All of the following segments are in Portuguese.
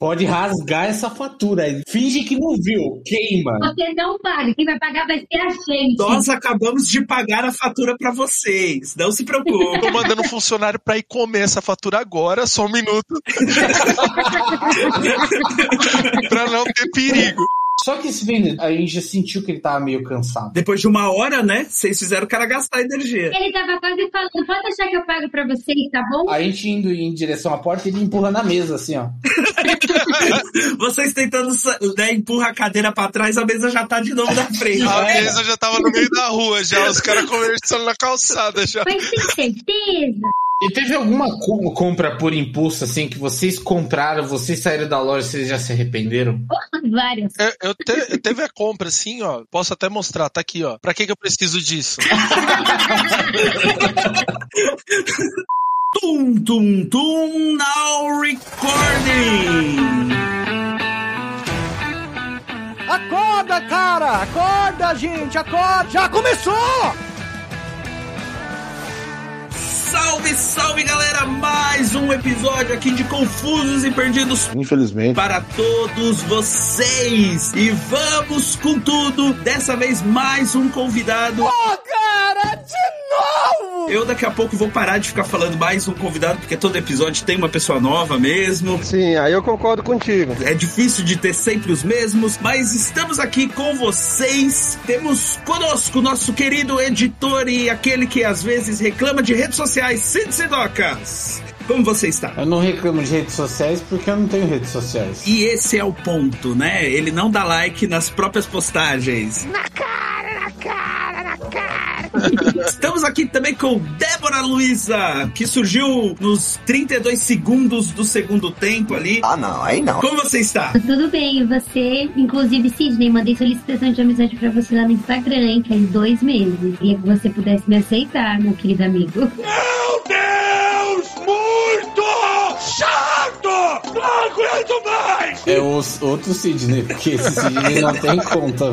Pode rasgar essa fatura. Finge que não viu. Queima. Você não paga. Quem vai pagar vai ser a gente. Nós acabamos de pagar a fatura pra vocês. Não se preocupe. Tô mandando um funcionário pra ir comer essa fatura agora, só um minuto. pra não ter perigo. Só que esse vendedor, a gente já sentiu que ele tava meio cansado. Depois de uma hora, né? Vocês fizeram o cara gastar energia. Ele tava quase falando, pode deixar que eu pago pra vocês, tá bom? A gente indo em direção à porta, ele empurra na mesa, assim, ó. Vocês tentando né, empurra a cadeira pra trás, a mesa já tá de novo na frente. A mesa já tava no meio da rua, já, os caras conversando na calçada já. Mas tem certeza? E teve alguma co- compra por impulso, assim, que vocês compraram, vocês saíram da loja e vocês já se arrependeram? Porra, várias. Eu, eu te- teve a compra, assim, ó. Posso até mostrar, tá aqui, ó. Pra que, que eu preciso disso? Tum, tum, tum, now recording! Acorda, cara! Acorda, gente! Acorda! Já começou! Salve, salve galera! Mais um episódio aqui de Confusos e Perdidos Infelizmente. para todos vocês! E vamos com tudo! Dessa vez mais um convidado. Ô, cara! De novo! Eu daqui a pouco vou parar de ficar falando mais um convidado, porque todo episódio tem uma pessoa nova mesmo. Sim, aí eu concordo contigo. É difícil de ter sempre os mesmos, mas estamos aqui com vocês. Temos conosco nosso querido editor e aquele que às vezes reclama de redes sociais, Cid Sidocas. Como você está? Eu não reclamo de redes sociais porque eu não tenho redes sociais. E esse é o ponto, né? Ele não dá like nas próprias postagens. Estamos aqui também com Débora Luiza, que surgiu nos 32 segundos do segundo tempo ali. Ah, não, aí não. Como você está? Tudo bem, e você, inclusive, Sidney, mandei solicitação de amizade pra você lá no Instagram, hein, faz dois meses. Queria que você pudesse me aceitar, meu querido amigo. Meu Deus! Muito chato! Não aguento mais! É o outro Sidney, porque esse Sidney não tem conta.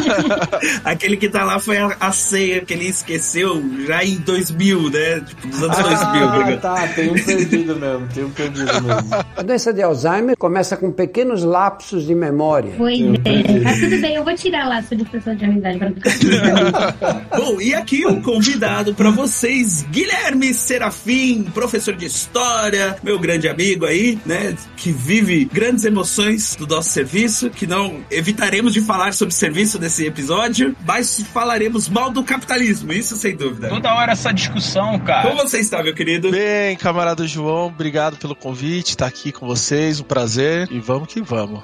Aquele que tá lá foi a, a ceia que ele esqueceu já em 2000, né? Tipo, dos anos 2000. Ah, né? tá, tem um perdido mesmo, tem um perdido mesmo. A doença de Alzheimer começa com pequenos lapsos de memória. Pois é. Mas tudo bem, eu vou tirar lá a solicitação de amizade pra ficar Bom, e aqui um convidado pra vocês, Guilherme Serafim, professor de história, meu grande amigo aí, né? Que vive grandes emoções do nosso serviço, que não evitaremos de falar sobre serviço nesse episódio, mas falaremos mal do capitalismo, isso sem dúvida. Toda hora essa discussão, cara. Como você está, meu querido? Bem, camarada João, obrigado pelo convite, tá aqui com vocês, um prazer. E vamos que vamos.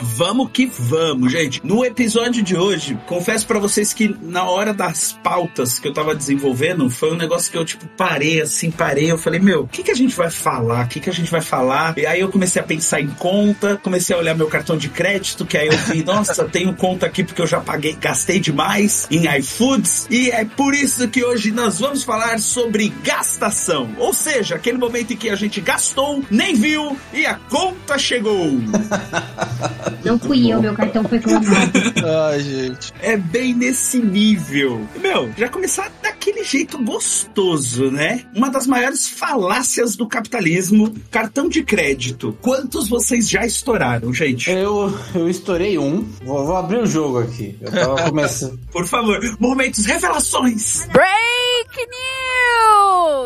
Vamos que vamos, gente. No episódio de hoje, confesso pra vocês que na hora das pautas que eu tava desenvolvendo, foi um negócio que eu, tipo, parei assim, parei. Eu falei, meu, o que, que a gente vai falar? O que, que a gente vai falar? E aí eu comecei a pensar em conta, comecei a olhar meu cartão de crédito, que aí eu vi, nossa, tenho conta aqui porque eu já paguei, gastei demais em iFoods. E é por isso que hoje nós vamos falar sobre gastação. Ou seja, aquele momento em que a gente gastou, nem viu e a conta chegou. Não fui eu, meu cartão foi clonado. Ai, gente. É bem nesse nível. Meu, já começar daquele jeito gostoso, né? Uma das maiores falácias do capitalismo, cartão de crédito. Quantos vocês já estouraram, gente? Eu, eu estourei um, vou, vou abrir o jogo aqui. Eu tava começando. Por favor, momentos, revelações. Break News!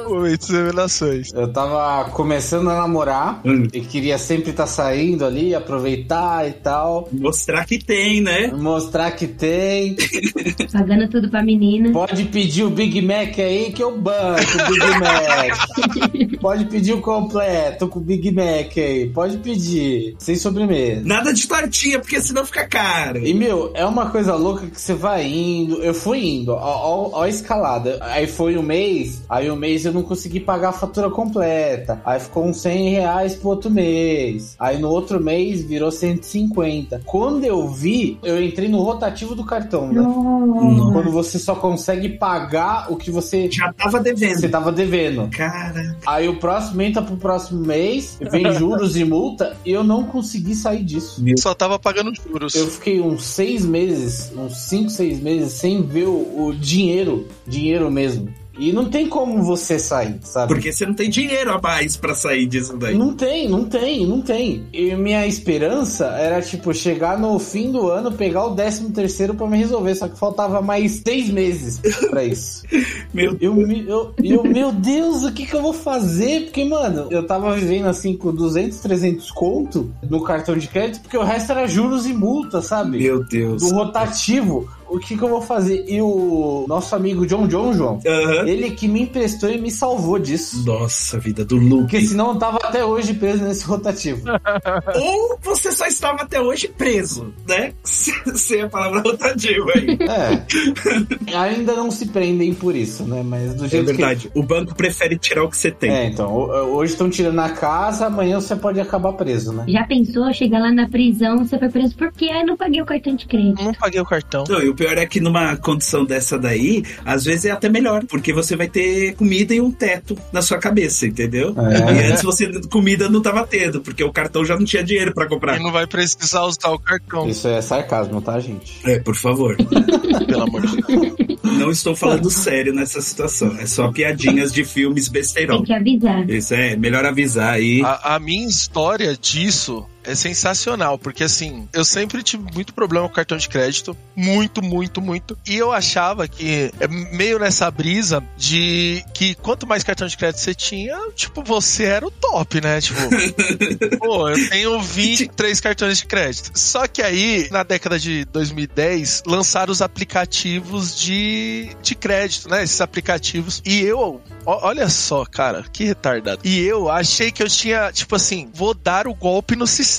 Momentos revelações. Eu tava começando a namorar Hum. e queria sempre estar saindo ali, aproveitar e tal. Mostrar que tem, né? Mostrar que tem. Pagando tudo pra menina. Pode pedir o Big Mac aí que eu banco o Big Mac. Pode pedir o completo com o Big Mac aí. Pode pedir. Sem sobremesa. Nada de tortinha, porque senão fica caro. E, meu, é uma coisa louca que você vai indo. Eu fui indo, ó, ó, ó a escalada. Aí foi um mês, aí um mês eu não consegui pagar a fatura completa. Aí ficou uns 100 reais pro outro mês. Aí no outro mês virou 150. Quando eu vi, eu entrei no rotativo do cartão, né? Nossa. Quando você só consegue pagar o que você, Já tava devendo. você tava devendo. Cara, Aí o próximo entra pro próximo mês, vem juros e multa, e eu não consegui sair disso. Só tava pagando juros. Eu fiquei uns seis meses, uns cinco, seis meses sem ver o, o dinheiro, dinheiro mesmo. E não tem como você sair, sabe? Porque você não tem dinheiro a mais pra sair disso daí. Não tem, não tem, não tem. E minha esperança era, tipo, chegar no fim do ano, pegar o décimo terceiro pra me resolver. Só que faltava mais seis meses pra isso. Meu Eu, me- eu, eu, meu Deus, o que que eu vou fazer? Porque, mano, eu tava vivendo assim com 200, 300 conto no cartão de crédito, porque o resto era juros e multa, sabe? Meu Deus. Do rotativo. O que que eu vou fazer? E o nosso amigo John John, João, ele que me emprestou e me salvou disso. Nossa, vida do Luke. Porque senão eu tava até hoje preso nesse rotativo. Ou você só estava até hoje preso, né? Sem a palavra rotativa aí. É. Ainda não se prendem por isso, né? Mas do É jeito verdade. O banco prefere tirar o que você que. tem. É, então. ho- Hoje estão tirando a casa, amanhã você pode acabar preso, né? Já pensou, chegar lá na prisão, você foi preso por quê? Ah, não paguei o cartão de crédito. Não paguei o cartão. Não, e o pior é que numa condição dessa daí, às vezes é até melhor, porque você vai ter comida e um teto na sua cabeça, entendeu? É. E antes você comida não tava tendo, porque o cartão já não tinha dinheiro pra comprar. E não vai precisar usar o cartão, Isso é sarcasmo, tá, gente? É, por favor. pelo amor de Deus. Não estou falando sério nessa situação. É só piadinhas de filmes Tem besteirão. que avisar. Isso é, melhor avisar aí. A, a minha história disso é sensacional, porque assim, eu sempre tive muito problema com cartão de crédito, muito, muito, muito. E eu achava que é meio nessa brisa de que quanto mais cartão de crédito você tinha, tipo, você era o top, né? Tipo, pô, eu tenho 23 cartões de crédito. Só que aí, na década de 2010, lançaram os aplicativos de, de crédito, né? Esses aplicativos. E eu, olha só, cara, que retardado. E eu achei que eu tinha, tipo assim, vou dar o golpe no sistema.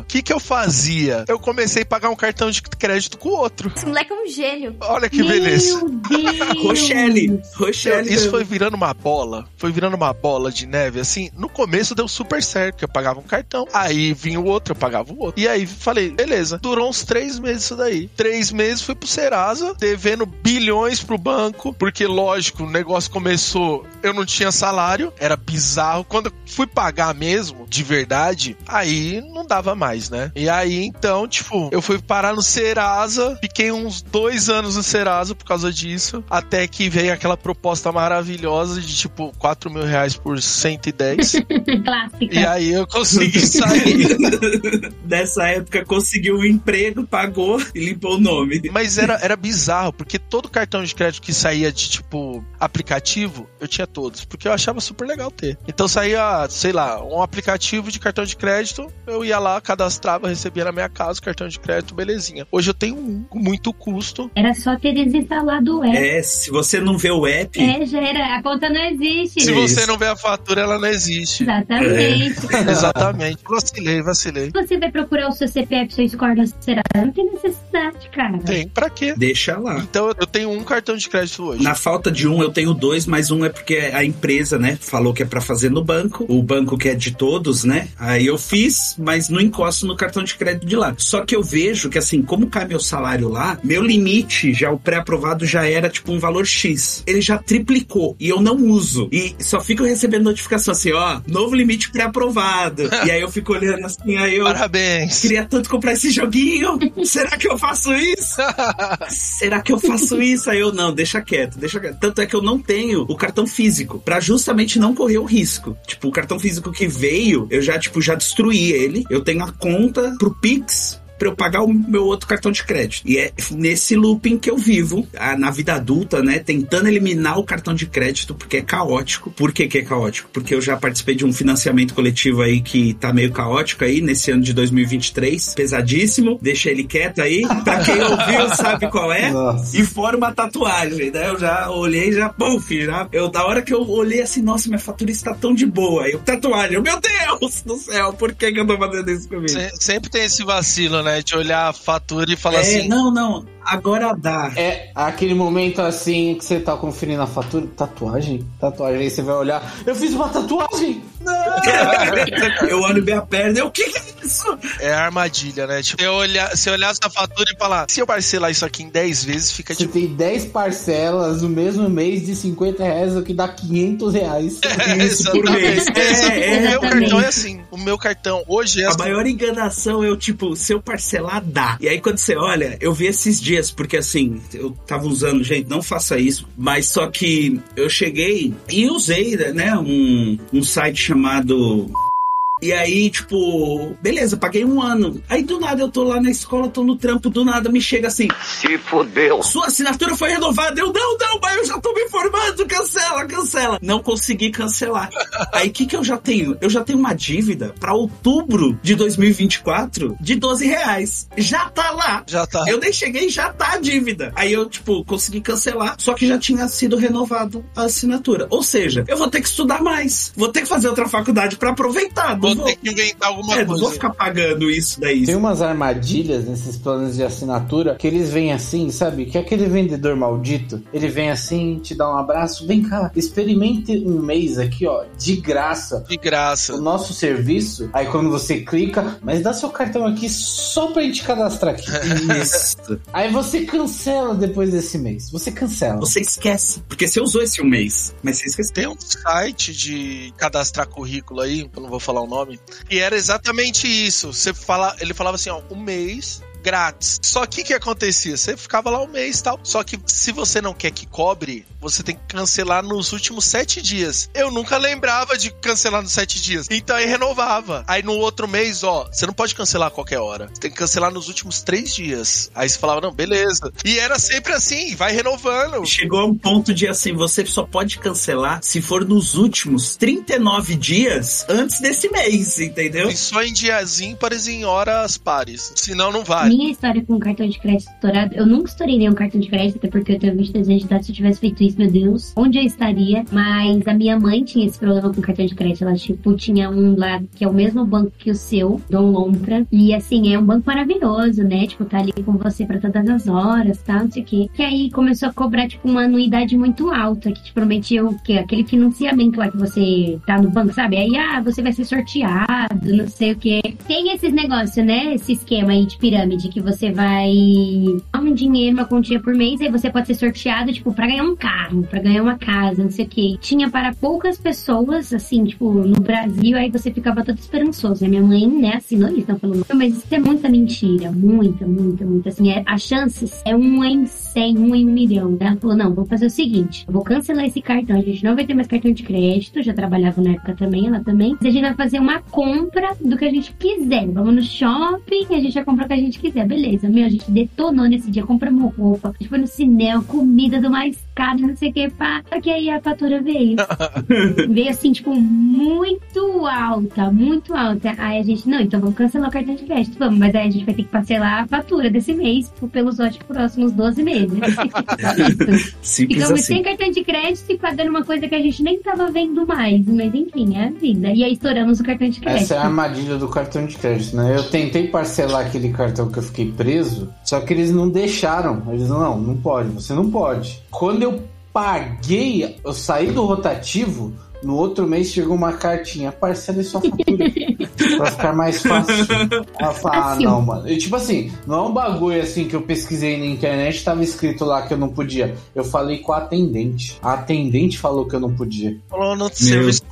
O que que eu fazia? Eu comecei a pagar um cartão de crédito com o outro. Esse moleque é um gênio. Olha que beleza. Meu Deus! Rochelle, Rochelle. Isso foi virando uma bola, foi virando uma bola de neve, assim, no começo deu super certo, porque eu pagava um cartão, aí vinha o outro, eu pagava o outro. E aí falei, beleza, durou uns três meses isso daí. Três meses fui pro Serasa, devendo bilhões pro banco, porque lógico, o negócio começou, eu não tinha salário, era bizarro. Quando eu fui pagar mesmo, de verdade, aí não dava mais, né? E aí então, tipo, eu fui parar no Serasa, fiquei uns dois anos no Serasa por causa disso, até que veio aquela proposta maravilhosa de tipo 4 mil reais por 110. Clássica. e aí eu consegui sair. Nessa época conseguiu um emprego, pagou e limpou o nome. Mas era, era bizarro, porque todo cartão de crédito que saía de, tipo, aplicativo, eu tinha todos. Porque eu achava super legal ter. Então saía, sei lá, um aplicativo de cartão de crédito, eu ia lá, cadastrava, recebia na minha casa o cartão de crédito, belezinha. Hoje eu tenho um com muito custo. Era só ter desinstalado o app. É, se você não vê o app, É, já era. A conta não existe. Se Sim. você Isso. não vê a fatura, ela não existe. Exatamente. Exatamente. Vacilei, vacilei. Você vai procurar o seu CPF, seu score da Serasa. Não tem necessidade, cara. Tem, pra quê? deixa lá. Então eu tenho um cartão de crédito hoje. Na falta de um, eu tenho dois, mas um é porque a empresa, né, falou que é pra fazer no banco. O banco que é de todos, né? Aí eu fiz, mas não encosto no cartão de crédito de lá. Só que eu vejo que, assim, como cai meu salário lá, meu limite, já o pré-aprovado já era tipo um valor X. Ele já triplicou e eu não uso. E só fico recebendo notificação assim, ó, novo limite pré-aprovado. e aí eu fico olhando assim, aí eu. Parabéns. Queria tanto comprar esse joguinho. Será que eu faço isso? Será que eu faço isso? Aí eu não, deixa quieto, deixa quieto. Tanto é que eu não tenho o cartão físico pra justamente não correr o risco. Tipo, o cartão físico que veio, eu já tipo já destruí ele. Eu tenho a conta pro Pix pra eu pagar o meu outro cartão de crédito. E é nesse looping que eu vivo, na vida adulta, né? Tentando eliminar o cartão de crédito, porque é caótico. Por que, que é caótico? Porque eu já participei de um financiamento coletivo aí que tá meio caótico aí, nesse ano de 2023. Pesadíssimo. Deixa ele quieto aí. Pra quem ouviu, sabe qual é. Nossa. E fora uma tatuagem, né? Eu já olhei, já, puf, já. Eu, da hora que eu olhei assim, nossa, minha fatura está tão de boa. Aí eu, tatuagem, eu, meu Deus do céu, por que, que eu tô fazendo isso comigo? Se- Sempre tem esse vacilo, né? De olhar a fatura e falar É, assim. não, não, agora dá. É aquele momento assim que você tá conferindo a fatura. Tatuagem? Tatuagem. Aí você vai olhar. Eu fiz uma tatuagem! eu olho bem a perna, eu, o que que é isso? É armadilha, né? Tipo, você olhar, você olhar essa fatura e falar, se eu parcelar isso aqui em 10 vezes, fica Você tipo. tem 10 parcelas no mesmo mês de 50 reais, o que dá 500 reais. Isso por mês. É, é. o meu cartão é assim. O meu cartão hoje é A assim. maior enganação é o tipo, se eu parcelar, dá. E aí quando você olha, eu vi esses dias, porque assim, eu tava usando, gente, não faça isso, mas só que eu cheguei e usei, né, um, um site chamado. E aí, tipo, beleza, paguei um ano. Aí do nada eu tô lá na escola, tô no trampo, do nada me chega assim. Se fodeu. Sua assinatura foi renovada. Eu, não, não, mas eu já tô me informando. Cancela, cancela. Não consegui cancelar. Aí, o que que eu já tenho? Eu já tenho uma dívida pra outubro de 2024 de 12 reais. Já tá lá. Já tá. Eu nem cheguei, já tá a dívida. Aí eu, tipo, consegui cancelar, só que já tinha sido renovado a assinatura. Ou seja, eu vou ter que estudar mais. Vou ter que fazer outra faculdade pra aproveitar. Não Vou vou, ter que inventar alguma é, não vou coisa. ficar pagando isso daí. Tem umas armadilhas nesses planos de assinatura que eles vêm assim, sabe? Que é aquele vendedor maldito, ele vem assim, te dá um abraço, vem cá, experimente um mês aqui, ó, de graça. De graça. O nosso serviço, aí quando você clica, mas dá seu cartão aqui só pra gente cadastrar aqui. Isso. Aí você cancela depois desse mês. Você cancela. Você esquece. Porque você usou esse um mês, mas você esqueceu. Tem um site de cadastrar currículo aí, eu não vou falar o nome, e era exatamente isso. Você fala, ele falava assim, ó, um mês grátis. Só que o que acontecia? Você ficava lá um mês e tal. Só que se você não quer que cobre, você tem que cancelar nos últimos sete dias. Eu nunca lembrava de cancelar nos sete dias. Então aí renovava. Aí no outro mês, ó, você não pode cancelar a qualquer hora. Você tem que cancelar nos últimos três dias. Aí você falava, não, beleza. E era sempre assim, vai renovando. Chegou a um ponto de assim, você só pode cancelar se for nos últimos 39 dias antes desse mês, entendeu? E só em dias ímpares e em horas pares. Senão não vale. Minha história com cartão de crédito estourado, eu nunca estourei nenhum cartão de crédito, até porque eu tenho 22 anos de idade. Se eu tivesse feito isso, meu Deus, onde eu estaria? Mas a minha mãe tinha esse problema com cartão de crédito. Ela, tipo, tinha um lá que é o mesmo banco que o seu, Dom Lompra. E assim, é um banco maravilhoso, né? Tipo, tá ali com você pra todas as horas, tal, não sei o quê. Que aí começou a cobrar, tipo, uma anuidade muito alta, que te prometia o quê? Aquele financiamento lá que você tá no banco, sabe? Aí, ah, você vai ser sorteado, não sei o quê. Tem esses negócios, né? Esse esquema aí de pirâmide, que você vai dar um dinheiro, uma quantia por mês, aí você pode ser sorteado, tipo, pra ganhar um carro, pra ganhar uma casa, não sei o quê. Tinha para poucas pessoas, assim, tipo, no Brasil, aí você ficava todo esperançoso. E minha mãe, né, assinou isso, então falou, "Não, mas isso é muita mentira, muita, muita, muita. Assim, é, as chances é uma em cem, uma em um milhão. Ela falou, não, vou fazer o seguinte, eu vou cancelar esse cartão, a gente não vai ter mais cartão de crédito, já trabalhava na época também, ela também. A gente vai fazer uma compra do que a gente quiser. Vamos no shopping, a gente vai comprar o que a gente quiser, beleza. Meu, a gente detonou nesse dia, compramos roupa, a gente foi no cinema, comida do mais caro, não sei o que, pá. Que aí a fatura veio. veio assim, tipo, muito alta, muito alta. Aí a gente, não, então vamos cancelar o cartão de crédito, vamos, mas aí a gente vai ter que parcelar a fatura desse mês pelos ótimos próximos 12 meses. Ficamos assim. sem cartão de crédito e pagando uma coisa que a gente nem tava vendo mais. Mas enfim, é a vida. E aí estouramos o cartão de crédito. Essa é a armadilha do cartão de crédito, né? Eu tentei parcelar aquele cartão que eu fiquei preso, só que eles não deixaram. Eles não, não pode, você não pode. Quando eu paguei, eu saí do rotativo, no outro mês chegou uma cartinha, parcela sua fatura. pra ficar mais fácil. Ela fala, ah, Assim. não, mano. E tipo assim, não é um bagulho assim que eu pesquisei na internet, tava escrito lá que eu não podia. Eu falei com a atendente. A atendente falou que eu não podia. Falou no serviço.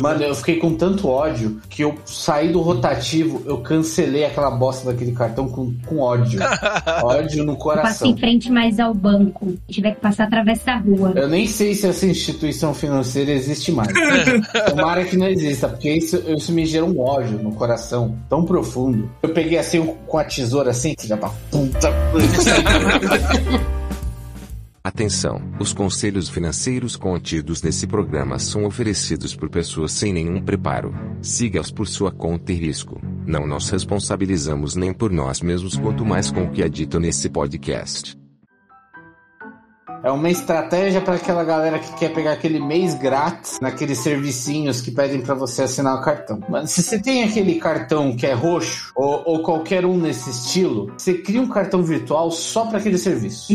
Mano, eu fiquei com tanto ódio que eu saí do rotativo, eu cancelei aquela bosta daquele cartão com, com ódio. ódio no coração. em frente mais ao banco. Se tiver que passar através da rua. Eu nem sei se essa instituição financeira existe mais. Tomara que não exista, porque isso, isso me gera um ódio no coração tão profundo. Eu peguei assim com a tesoura assim, filha da puta. Atenção! Os conselhos financeiros contidos nesse programa são oferecidos por pessoas sem nenhum preparo. Siga-os por sua conta e risco. Não nos responsabilizamos nem por nós mesmos, quanto mais com o que é dito nesse podcast. É uma estratégia para aquela galera que quer pegar aquele mês grátis naqueles servicinhos que pedem para você assinar o cartão. Mas se você tem aquele cartão que é roxo ou, ou qualquer um nesse estilo, você cria um cartão virtual só para aquele serviço.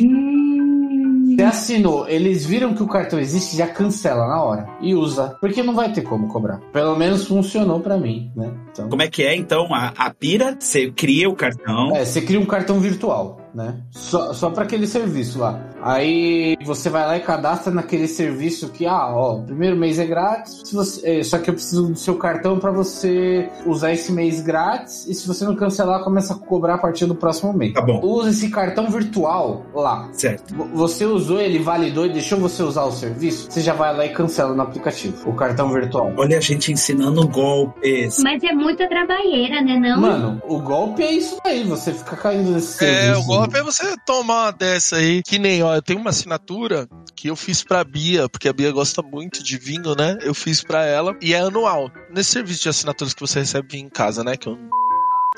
Você assinou, eles viram que o cartão existe, já cancela na hora e usa, porque não vai ter como cobrar. Pelo menos funcionou pra mim, né? Então, Como é que é, então, a, a pira? Você cria o cartão. é, você cria um cartão virtual, né? Só, só para aquele serviço lá. Aí você vai lá e cadastra naquele serviço que, ah, ó, o primeiro mês é grátis, se você, é, só que eu preciso do seu cartão para você usar esse mês grátis, e se você não cancelar, começa a cobrar a partir do próximo mês. Tá bom. Usa esse cartão virtual lá. Certo. V- Você usou, ele validou e deixou você usar o serviço, você já vai lá e cancela no aplicativo, o cartão virtual. Olha a gente ensinando golpes. Mas é muita trabalheira, né? Não? Mano, o golpe é isso aí, você fica caindo nesse É, serviço. o golpe é você tomar uma dessa aí. Que nem, ó, eu tenho uma assinatura que eu fiz pra Bia, porque a Bia gosta muito de vinho, né? Eu fiz pra ela e é anual. Nesse serviço de assinaturas que você recebe em casa, né? Que eu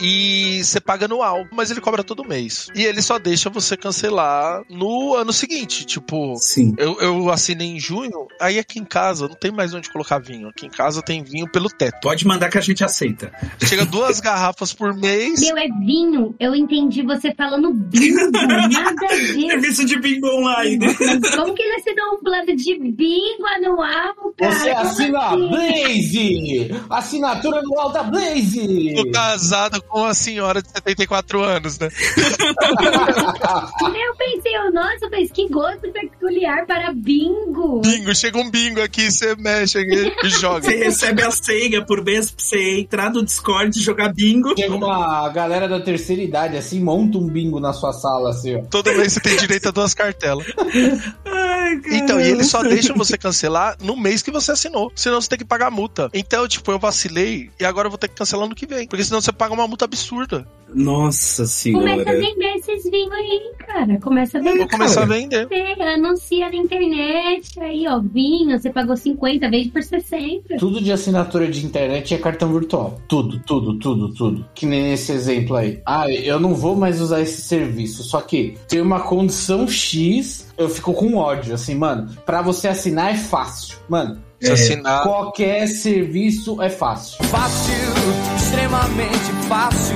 e você paga anual, mas ele cobra todo mês. E ele só deixa você cancelar no ano seguinte. Tipo, Sim. eu, eu assinei em junho, aí aqui em casa não tem mais onde colocar vinho. Aqui em casa tem vinho pelo teto. Pode mandar que a gente aceita. Chega duas garrafas por mês. Meu, é vinho. Eu entendi você falando bingo. Nada a ver. Serviço de bingo online. Mas como que ele assinou um plano de bingo anual, cara? Você assina a assim? Blaze! Assinatura anual da Blaze! Tô casado com uma senhora de 74 anos, né? Eu pensei, eu, nossa, mas que gosto peculiar para bingo. Bingo, chega um bingo aqui, você mexe aqui e joga. Você recebe a senha por mês pra você entrar no Discord e jogar bingo. Chega uma galera da terceira idade, assim, monta um bingo na sua sala, assim, ó. Todo mês você tem direito a duas cartelas. Ai. Então, e eles só deixam você cancelar no mês que você assinou. Senão você tem que pagar multa. Então, tipo, eu vacilei e agora eu vou ter que cancelar no que vem. Porque senão você paga uma multa absurda. Nossa Começa a senhora. vender esses vinhos aí, cara. Começa a vender. Vou começar a vender. Você anuncia na internet, aí, ó, vinho, você pagou 50, vende por 60. Tudo de assinatura de internet é cartão virtual. Tudo, tudo, tudo, tudo. Que nem nesse exemplo aí. Ah, eu não vou mais usar esse serviço. Só que tem uma condição X, eu fico com ódio. Assim, mano, pra você assinar é fácil. Mano, Se É. assinar. qualquer serviço é fácil. Fácil, extremamente fácil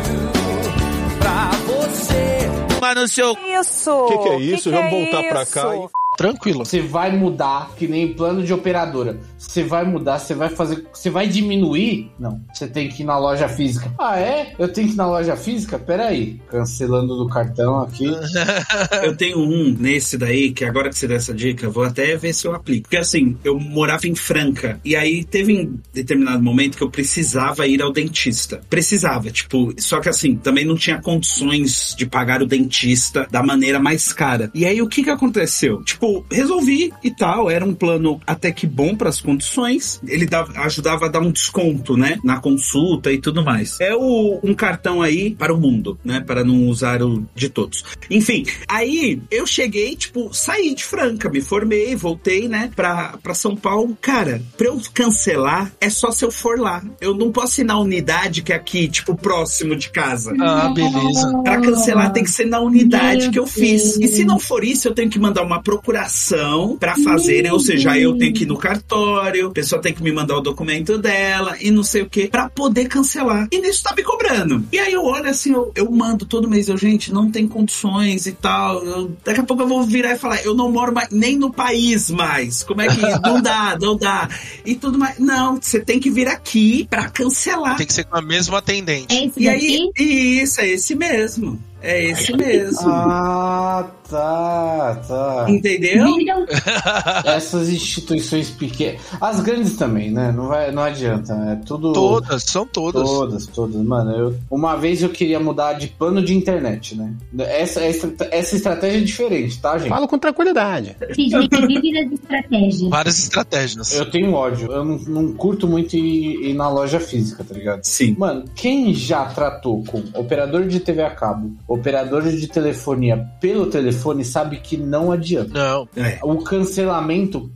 pra você. Mas no seu. Isso! O que, que é isso? Que Vamos que é voltar pra isso? cá e Tranquilo. Você vai mudar, que nem plano de operadora. Você vai mudar, você vai fazer. Você vai diminuir? Não. Você tem que ir na loja física. Ah, é? Eu tenho que ir na loja física? Peraí. Cancelando do cartão aqui. Eu tenho um nesse daí, que agora que você deu essa dica, vou até ver se eu aplico. Porque assim, eu morava em Franca. E aí teve um determinado momento que eu precisava ir ao dentista. Precisava, tipo, só que assim, também não tinha condições de pagar o dentista da maneira mais cara. E aí o que que aconteceu? Tipo, resolvi e tal, era um plano até que bom para as condições. Ele dava, ajudava a dar um desconto, né, na consulta e tudo mais. É o, um cartão aí para o mundo, né, para não usar o de todos. Enfim, aí eu cheguei, tipo, saí de Franca, me formei, voltei, né, pra, pra São Paulo. Cara, pra eu cancelar, é só se eu for lá. Eu não posso ir na unidade que é aqui, tipo, próximo de casa. Ah, beleza. Pra cancelar tem que ser na unidade Meu que eu fiz. E se não for isso, eu tenho que mandar uma procuração pra fazer, né? Ou seja, eu tenho que ir no cartório, a pessoa tem que me mandar o documento dela e não sei o que, pra poder cancelar. E nisso tá me cobrando. E aí eu olho assim, eu, eu mando todo mês, eu, gente, não tem condições e tal. Eu- daqui a pouco eu vou virar e falar, eu não moro mais, nem no país mais. Como é que não dá, não dá. E tudo mais. Não, você tem que vir aqui pra cancelar. Tem que ser com a mesma atendente. É esse E aí, daqui? isso, é esse mesmo. É esse mesmo. Ah, tá, tá. Entendeu? Viram? Essas instituições pequenas. As grandes também, né? Não, vai, não adianta. É tudo. Todas, são todas. Todas, todas. Mano, eu, uma vez eu queria mudar de plano de internet, né? Essa, essa, essa estratégia é diferente, tá, gente? Falo com tranquilidade. Estratégias. Várias estratégias. Eu tenho ódio. Eu não, não curto muito ir, ir na loja física, tá ligado? Sim. Mano, quem já tratou com operador de TV a cabo, operador de telefonia pelo telefone, sabe que não adianta. Não. É. O cancelamento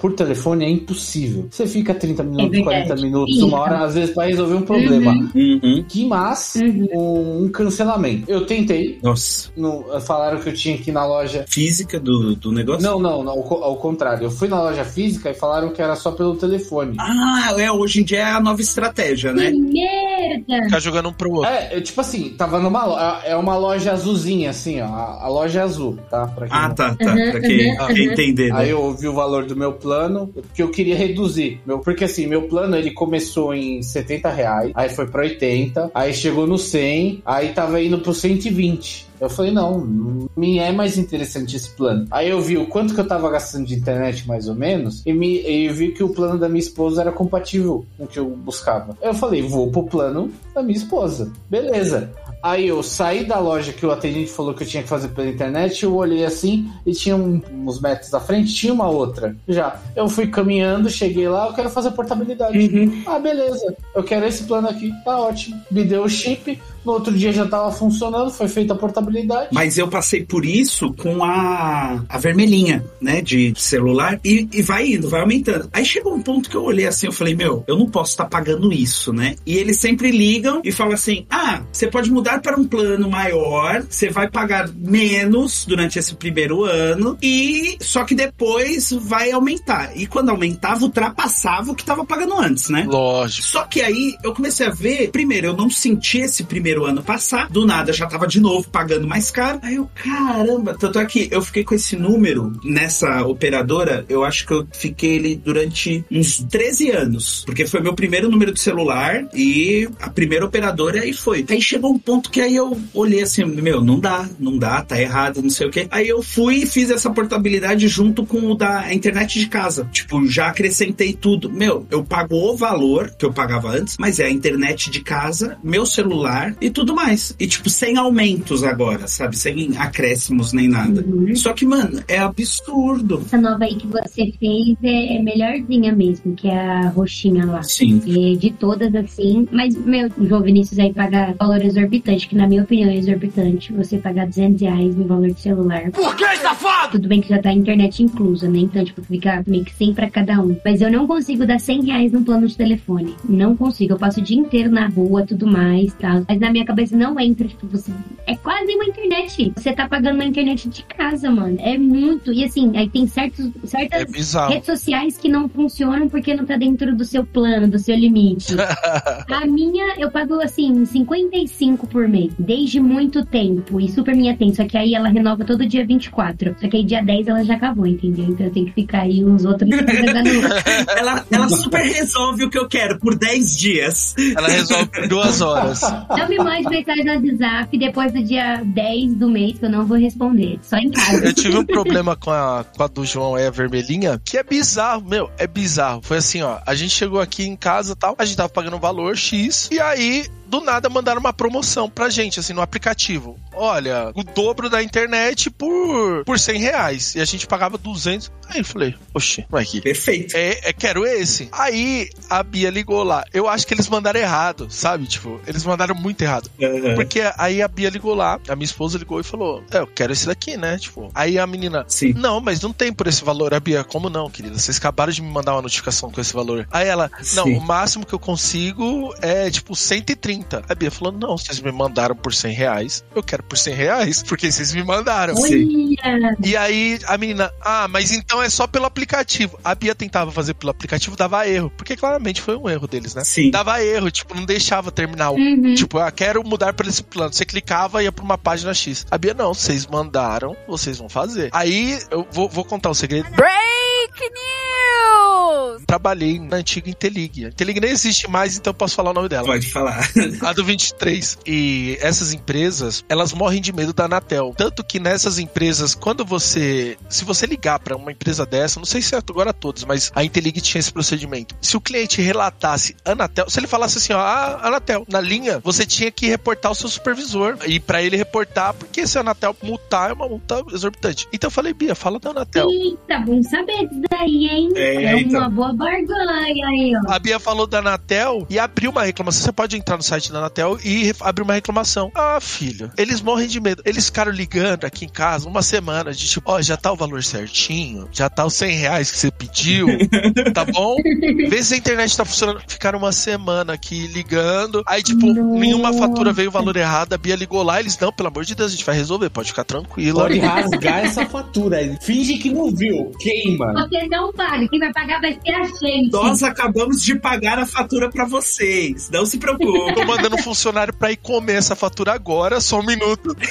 por telefone é impossível. Você fica 30 minutos, É verdade. 40 minutos, uma hora, às vezes, pra resolver um problema. Uhum. Que mas Uhum. um, cancelamento. Eu tentei, Nossa. no- falaram que eu tinha que ir na loja. Física do, do negócio? Não, não, não, ao, co- ao contrário. Eu fui na loja física e falaram que era só pelo telefone. Ah, é, hoje em dia é a nova estratégia, né? Que merda! Ficar jogando um pro outro. É, eu, tipo assim, tava numa loja. É uma uma loja azulzinha, assim, ó. A, a loja é azul, tá? Pra quem Ah, não- tá, tá. pra quem, quem entender, né? Aí eu ouvi o valor do meu plano, que eu queria reduzir. Meu, porque assim, meu plano ele começou em 70 reais, aí foi pra 80, aí chegou no 100, aí tava indo pro 120. Eu falei, não, me é mais interessante esse plano. Aí eu vi o quanto que eu tava gastando de internet, mais ou menos, e, me, e vi que o plano da minha esposa era compatível com o que eu buscava. Eu falei, vou pro plano da minha esposa. Beleza. Aí eu saí da loja que o atendente falou que eu tinha que fazer pela internet, eu olhei assim e tinha um- uns metros à frente, tinha uma outra. Já. Eu fui caminhando, cheguei lá, eu quero fazer portabilidade. Ah, beleza. Eu quero esse plano aqui. Tá ótimo. Me deu o chip. No outro dia já tava funcionando, foi feita a portabilidade. Mas eu passei por isso com a, a vermelhinha, né, de celular, e, e vai indo, vai aumentando. Aí chegou um ponto que eu olhei assim, eu falei, meu, eu não posso estar pagando isso, né? E eles sempre ligam e falam assim, ah, você pode mudar para um plano maior, você vai pagar menos durante esse primeiro ano, e só que depois vai aumentar. E quando aumentava, ultrapassava o que tava pagando antes, né? Lógico. Só que aí eu comecei a ver, primeiro, eu não senti esse primeiro ano passar, do nada já tava de novo pagando mais caro. Aí eu, caramba, tanto é que eu fiquei com esse número nessa operadora, eu acho que eu fiquei ele durante uns 13 anos, porque foi meu primeiro número de celular e a primeira operadora e foi. Aí chegou um ponto que aí eu olhei assim, meu, não dá, não dá, tá errado, não sei o que. Aí eu fui e fiz essa portabilidade junto com o da internet de casa. Tipo, já acrescentei tudo. Meu, eu pago o valor que eu pagava antes, mas é a internet de casa, meu celular e tudo mais. E tipo, sem aumentos agora, sabe? Sem acréscimos nem nada. Só que, mano, é absurdo. Essa nova aí que você fez é, é melhorzinha mesmo, que é a roxinha lá. Sim. E de todas, assim. Mas, meu, o João Vinícius aí paga valor exorbitante, que na minha opinião é exorbitante. Você pagar 200 reais no valor de celular. Por que, safado? Tudo bem que já tá a internet inclusa, né? Então, tipo, fica meio que 100 pra cada um. Mas eu não consigo dar 100 reais no plano de telefone. Não consigo. Eu passo o dia inteiro na rua, tudo mais, tal. Mas na minha cabeça não entra, tipo, você... É quase uma internet. Você tá pagando uma internet de casa, mano. É muito. E assim, aí tem certos, certas É redes sociais que não funcionam porque não tá dentro do seu plano, do seu limite. A minha, eu pago assim, 55 por mês, desde muito tempo, e super me atento. Só que aí ela renova todo dia 24. Só que aí dia 10 ela já acabou, entendeu? Então eu tenho que ficar aí uns outros ela, ela super resolve o que eu quero por 10 dias. Ela resolve por duas horas. Não me mande mensagem no WhatsApp depois do dia 10 do mês que eu não vou responder. Só em casa. Eu tive um problema com a, com a do João aí, a vermelhinha, que é bizarro, meu, é bizarro. Foi assim, ó, a gente chegou aqui em casa tal, a gente tava pagando um valor X, e aí, do nada, mandaram uma promoção pra gente, assim, no aplicativo. Olha, o dobro da internet por, por 100 reais. E a gente pagava 200. Aí eu falei, oxi, vai aqui. Perfeito. É, é, quero esse. Aí a Bia ligou lá. Eu acho que eles mandaram errado, sabe? Tipo, eles mandaram muito errado. Uhum. Porque aí a Bia ligou lá, a minha esposa ligou e falou: É, eu quero esse daqui, né? Tipo, aí a menina, Sim. não, mas não tem por esse valor. A Bia, como não, querida? Vocês acabaram de me mandar uma notificação com esse valor. Aí ela, não, Sim. o máximo que eu consigo é tipo 130. A Bia falou: Não, vocês me mandaram por 100 reais. Eu quero por 100 reais, porque vocês me mandaram. Sim. E aí a menina, ah, mas então é só pelo aplicativo. A Bia tentava fazer pelo aplicativo, dava erro. Porque claramente foi um erro deles, né? Sim. Dava erro, tipo, não deixava terminar o. Uhum. Tipo, ah, quero mudar para esse plano. Você clicava e ia pra uma página X. A Bia, não, vocês mandaram, vocês vão fazer. Aí eu vou, vou contar o segredo. Break News! Trabalhei na antiga Intelig. A Intelig nem existe mais, então eu posso falar o nome dela. Pode falar. A do 23. E essas empresas, elas morrem de medo da Anatel. Tanto que nessas empresas, quando você. Se você ligar para uma empresa dessa, não sei se é agora todos, mas a Intelig tinha esse procedimento. Se o cliente relatasse Anatel, se ele falasse assim, ó, ah, Anatel, na linha, você tinha que reportar o seu supervisor. E para ele reportar, porque se a Anatel multar, é uma multa exorbitante. Então eu falei, Bia, fala da Anatel. eita, bom saber disso daí, hein? É, É, uma boa barganha aí, ó. A Bia falou da Anatel e abriu uma reclamação. Você pode entrar no site da Anatel e abrir uma reclamação. Ah, filho, eles morrem de medo. Eles ficaram ligando aqui em casa uma semana de tipo, ó, já tá o valor certinho, já tá os 100 reais que você pediu, tá bom? Vê se a internet tá funcionando. Ficaram uma semana aqui ligando. Aí, tipo, Nossa. nenhuma fatura veio o valor errado. A Bia ligou lá. Eles, não, pelo amor de Deus, a gente vai resolver. Pode ficar tranquila. Pode rasgar essa fatura. Finge que não viu. Queima. Você não paga, quem vai pagar vai ser a gente. Nós acabamos de pagar a fatura pra vocês. Não se preocupe. Tô mandando um funcionário pra ir comer essa fatura agora, só um minuto.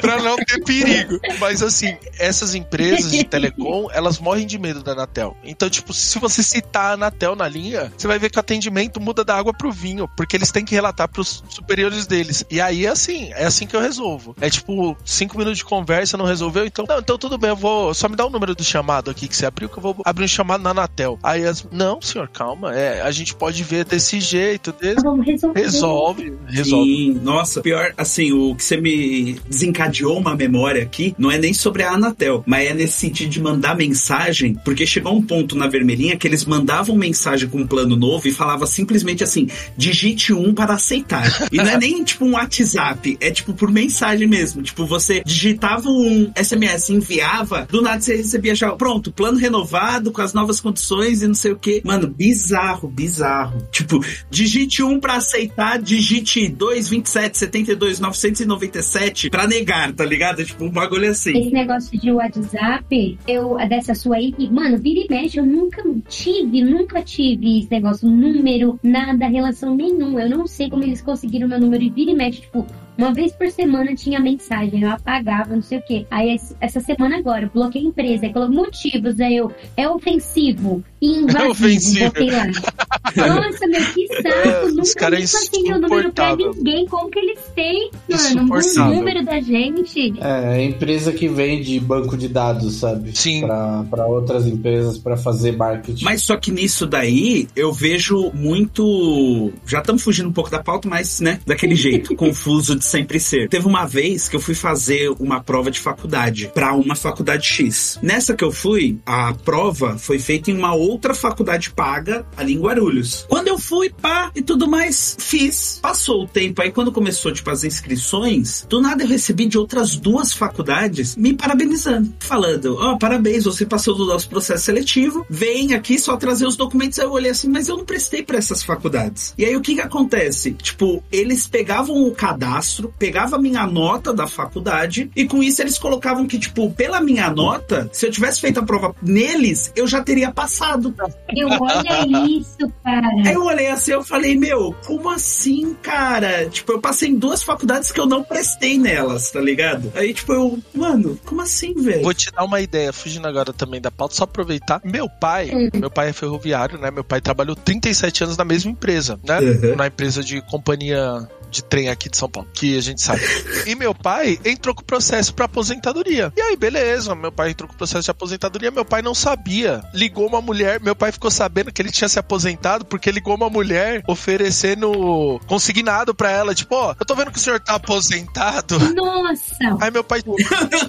pra não ter perigo. Mas assim, essas empresas de telecom, elas morrem de medo da Anatel. Então, tipo, se você citar a Anatel na linha, você vai ver que o atendimento muda da água pro vinho, porque eles têm que relatar pros superiores deles. E aí é assim, é assim que eu resolvo. É tipo, cinco minutos de conversa, não resolveu? Então, não, então tudo bem, eu vou. Só me dá o número do chamado aqui que você abriu, que eu vou abrir um chamado na Anatel. Aí as. Não, senhor, calma. É, a gente pode ver desse jeito. Desse... Vamos resolver. Resolve, resolve. Sim, nossa, pior, assim, o que você me desencadeou uma memória aqui não é nem sobre a Anatel, mas é nesse sentido de mandar mensagem, porque chegou um ponto na vermelhinha que eles mandavam mensagem com um plano novo e falava simplesmente assim: digite um para aceitar. E não é nem tipo um WhatsApp, é tipo por mensagem mesmo. Tipo, você digitava um SMS, enviava, do nada você recebia já, pronto, plano renovado com as novas condições e não sei o que. Mano, bizarro, bizarro. Tipo, digite um para aceitar, digite 2, 27, 72, 997 pra negar, tá ligado? Tipo, um bagulho assim. Esse negócio de WhatsApp, eu, dessa sua aí, mano, vira e mexe, eu nunca tive, nunca tive esse negócio, número, nada, relação nenhuma. Eu não sei como eles conseguiram meu número e vira e mexe, tipo, uma vez por semana tinha mensagem, eu apagava, não sei o quê. Aí essa semana agora, eu bloqueei a empresa, aí coloquei motivos, aí eu, é ofensivo, invasivo, É ofensivo. botei lá. Nossa, meu, que saco, Os nunca caras nem passei meu número pra ninguém, como que eles têm, mano, Insuportável. número da gente. É, é empresa que vende banco de dados, sabe? Sim. Pra, pra outras empresas pra fazer marketing. Mas só que nisso daí eu vejo muito. Já estamos fugindo um pouco da pauta, mas, né, daquele jeito, confuso de sempre ser. Teve uma vez que eu fui fazer uma prova de faculdade pra uma faculdade X. Nessa que eu fui, a prova foi feita em uma outra faculdade paga ali em Guarulhos. Quando eu fui, pá, e tudo mais, fiz. Passou o tempo aí, quando começou, tipo, as inscrições, do nada eu recebi de outras duas faculdades me parabenizando, falando: Ó, parabéns, você passou do nosso processo seletivo, vem aqui só trazer os documentos. Aí eu olhei assim, mas eu não prestei pra essas faculdades. E aí o que que acontece? Tipo, eles pegavam o cadastro, pegavam a minha nota da faculdade, e com isso eles colocavam que, tipo, pela minha nota, se eu tivesse feito a prova neles, eu já teria passado. Eu, olha isso, cara. Aí eu olhei assim, eu falei, meu, como assim, cara? Tipo, eu passei em duas faculdades que eu não prestei nelas, tá ligado? Aí, tipo, eu, mano, como assim, velho? Vou te dar uma ideia, fugindo agora também da pauta, só aproveitar. Meu pai, meu pai é ferroviário, né? Meu pai trabalhou 37 anos na mesma empresa, né? Uhum. Na empresa de companhia de trem aqui de São Paulo, que a gente sabe. E meu pai entrou com o processo pra aposentadoria. E aí, beleza, meu pai entrou com o processo de aposentadoria, meu pai não sabia. Ligou uma mulher, meu pai ficou sabendo que ele tinha se aposentado porque ligou uma mulher oferecendo consignado pra ela, tipo, ó, eu tô vendo que o senhor tá aposentado. Nossa! Aí meu pai,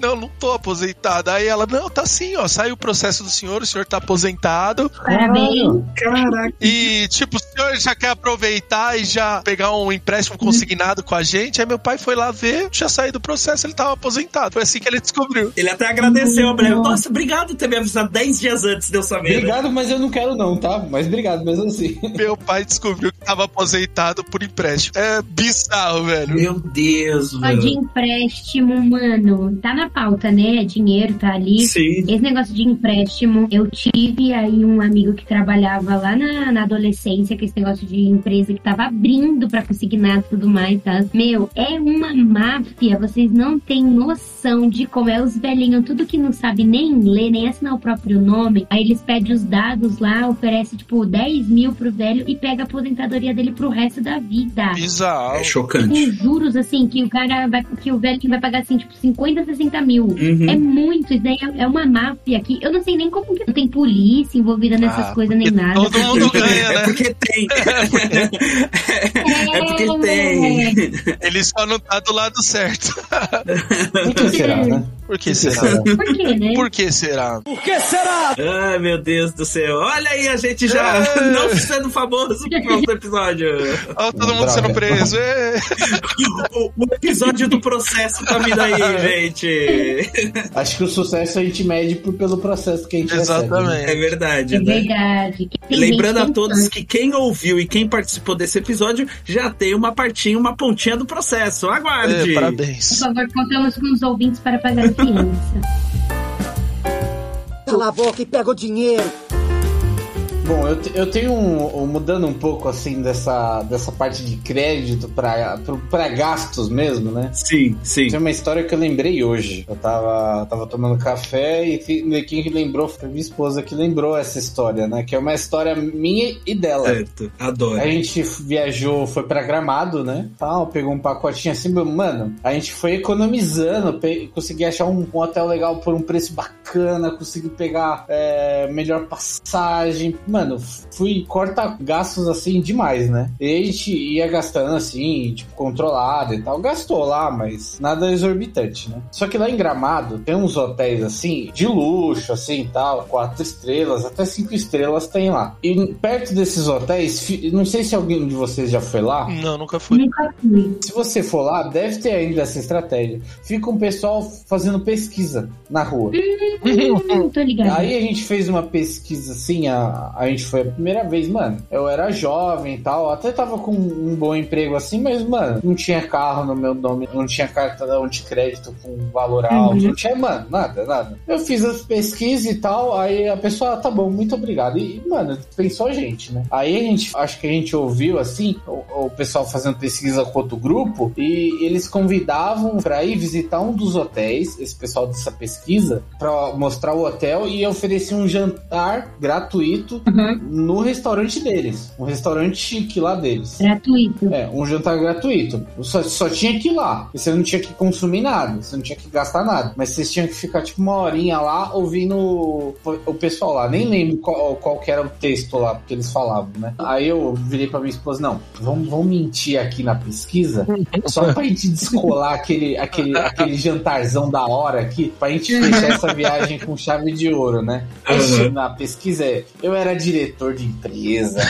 não, não tô aposentado. Aí ela, não, tá sim, ó, saiu o processo do senhor, o senhor tá aposentado. Parabéns. Caraca. E, tipo, o senhor já quer aproveitar e já pegar um empréstimo consignado com a gente? Aí meu pai foi lá ver, tinha saído do processo, ele tava aposentado. Foi assim que ele descobriu. Ele até agradeceu mulher. Nossa, obrigado por ter me avisado 10 dias antes de eu saber. né? Obrigado, mas eu não quero não, tá? Mas obrigado mesmo assim. Meu pai descobriu que tava aposentado por empréstimo. É bizarro, velho. Meu Deus, Só de empréstimo, mano. Tá na pauta, né? Dinheiro tá ali. Sim. Esse negócio de empréstimo, eu tive aí um amigo que trabalhava lá na, na adolescência, com esse negócio de empresa que tava abrindo pra consignar tudo mais, tá? Meu, é uma máfia, vocês não têm noção de como é os velhinhos, tudo que não sabe nem ler, nem assinar o próprio nome. Aí eles pedem os dados lá, oferece tipo 10 mil pro velho e pega a aposentadoria dele pro resto da vida Bizarro. É chocante. com juros, assim, que o cara vai, que o velho que vai pagar, assim, tipo, 50, 60 mil. Uhum. É muito, isso daí é, é uma máfia aqui. Eu não sei nem como que não tem polícia envolvida nessas Ah, coisas, nem nada. Todo mundo ganha, É né? porque tem. É porque tem. Ele só não tá do lado certo. Por que será, né? Por que será? será? Por quê, né? Por que será? Ai, meu Deus do céu. Olha aí a gente já É. não sendo famoso pro próximo episódio. Ó, todo mundo sendo preso. É. O, o episódio do processo tá vindo aí, gente. Acho que o sucesso a gente mede por- pelo processo que a gente recebe. né? É Exatamente. verdade, É né? verdade. Tem Lembrando a todos que quem ouviu e quem participou desse episódio já tem uma partinha, uma pontinha do processo. Aguarde. É, Por parabéns. favor, contamos com os ouvintes para pagar a fiança. Cala a boca e pega o dinheiro. Bom, eu, eu tenho um, um- mudando um pouco assim dessa, dessa parte de crédito para para gastos mesmo, né? Sim, sim. Tem uma história que eu lembrei hoje. Eu tava, tava tomando café e quem que lembrou foi minha esposa que lembrou essa história, né? Que é uma história minha e dela. Certo, adoro. A gente viajou, foi pra Gramado, né? Tal, pegou um pacotinho assim, mano. A gente foi economizando, consegui achar um, um hotel legal por um preço bacana, consegui pegar é, melhor passagem. Mano, fui corta gastos assim demais, né? E a gente ia gastando assim, tipo, controlado e tal. Gastou lá, mas nada exorbitante, né? Só que lá em Gramado tem uns hotéis assim, de luxo, assim e tal, quatro estrelas, até cinco estrelas tem lá. E perto desses hotéis, não sei se alguém de vocês já foi lá. Não, nunca fui. Nunca fui. Se você for lá, deve ter ainda essa estratégia. Fica um pessoal fazendo pesquisa na rua. Hum, tô ligado. Aí a gente fez uma pesquisa assim, a, a gente foi a primeira vez, mano. Eu era jovem e tal, até tava com um bom emprego assim, mas, mano, não tinha carro no meu nome, não tinha cartão de crédito com valor alto, não tinha, mano, nada, nada. Eu fiz as pesquisas e tal, aí a pessoa, ah, tá bom, muito obrigado. E, mano, pensou a gente, né? Aí a gente, acho que a gente ouviu assim, o, o pessoal fazendo pesquisa com outro grupo, e eles convidavam pra ir visitar um dos hotéis, esse pessoal dessa pesquisa, pra mostrar o hotel e oferecer um jantar gratuito Uhum. no restaurante deles. Um restaurante chique lá deles. Gratuito. É, um jantar gratuito. Só, só tinha que ir lá. Você não tinha que consumir nada. Você não tinha que gastar nada. Mas vocês tinham que ficar tipo uma horinha lá ouvindo o, pessoal lá. Nem lembro qual, qual que era o texto lá que eles falavam, né? Aí eu virei pra minha esposa: não, vamos, vamos mentir aqui na pesquisa. Só pra gente descolar aquele, aquele, aquele jantarzão da hora aqui. Pra gente fechar essa viagem com chave de ouro, né? Aí Uhum. na pesquisa eu era diretor de empresa,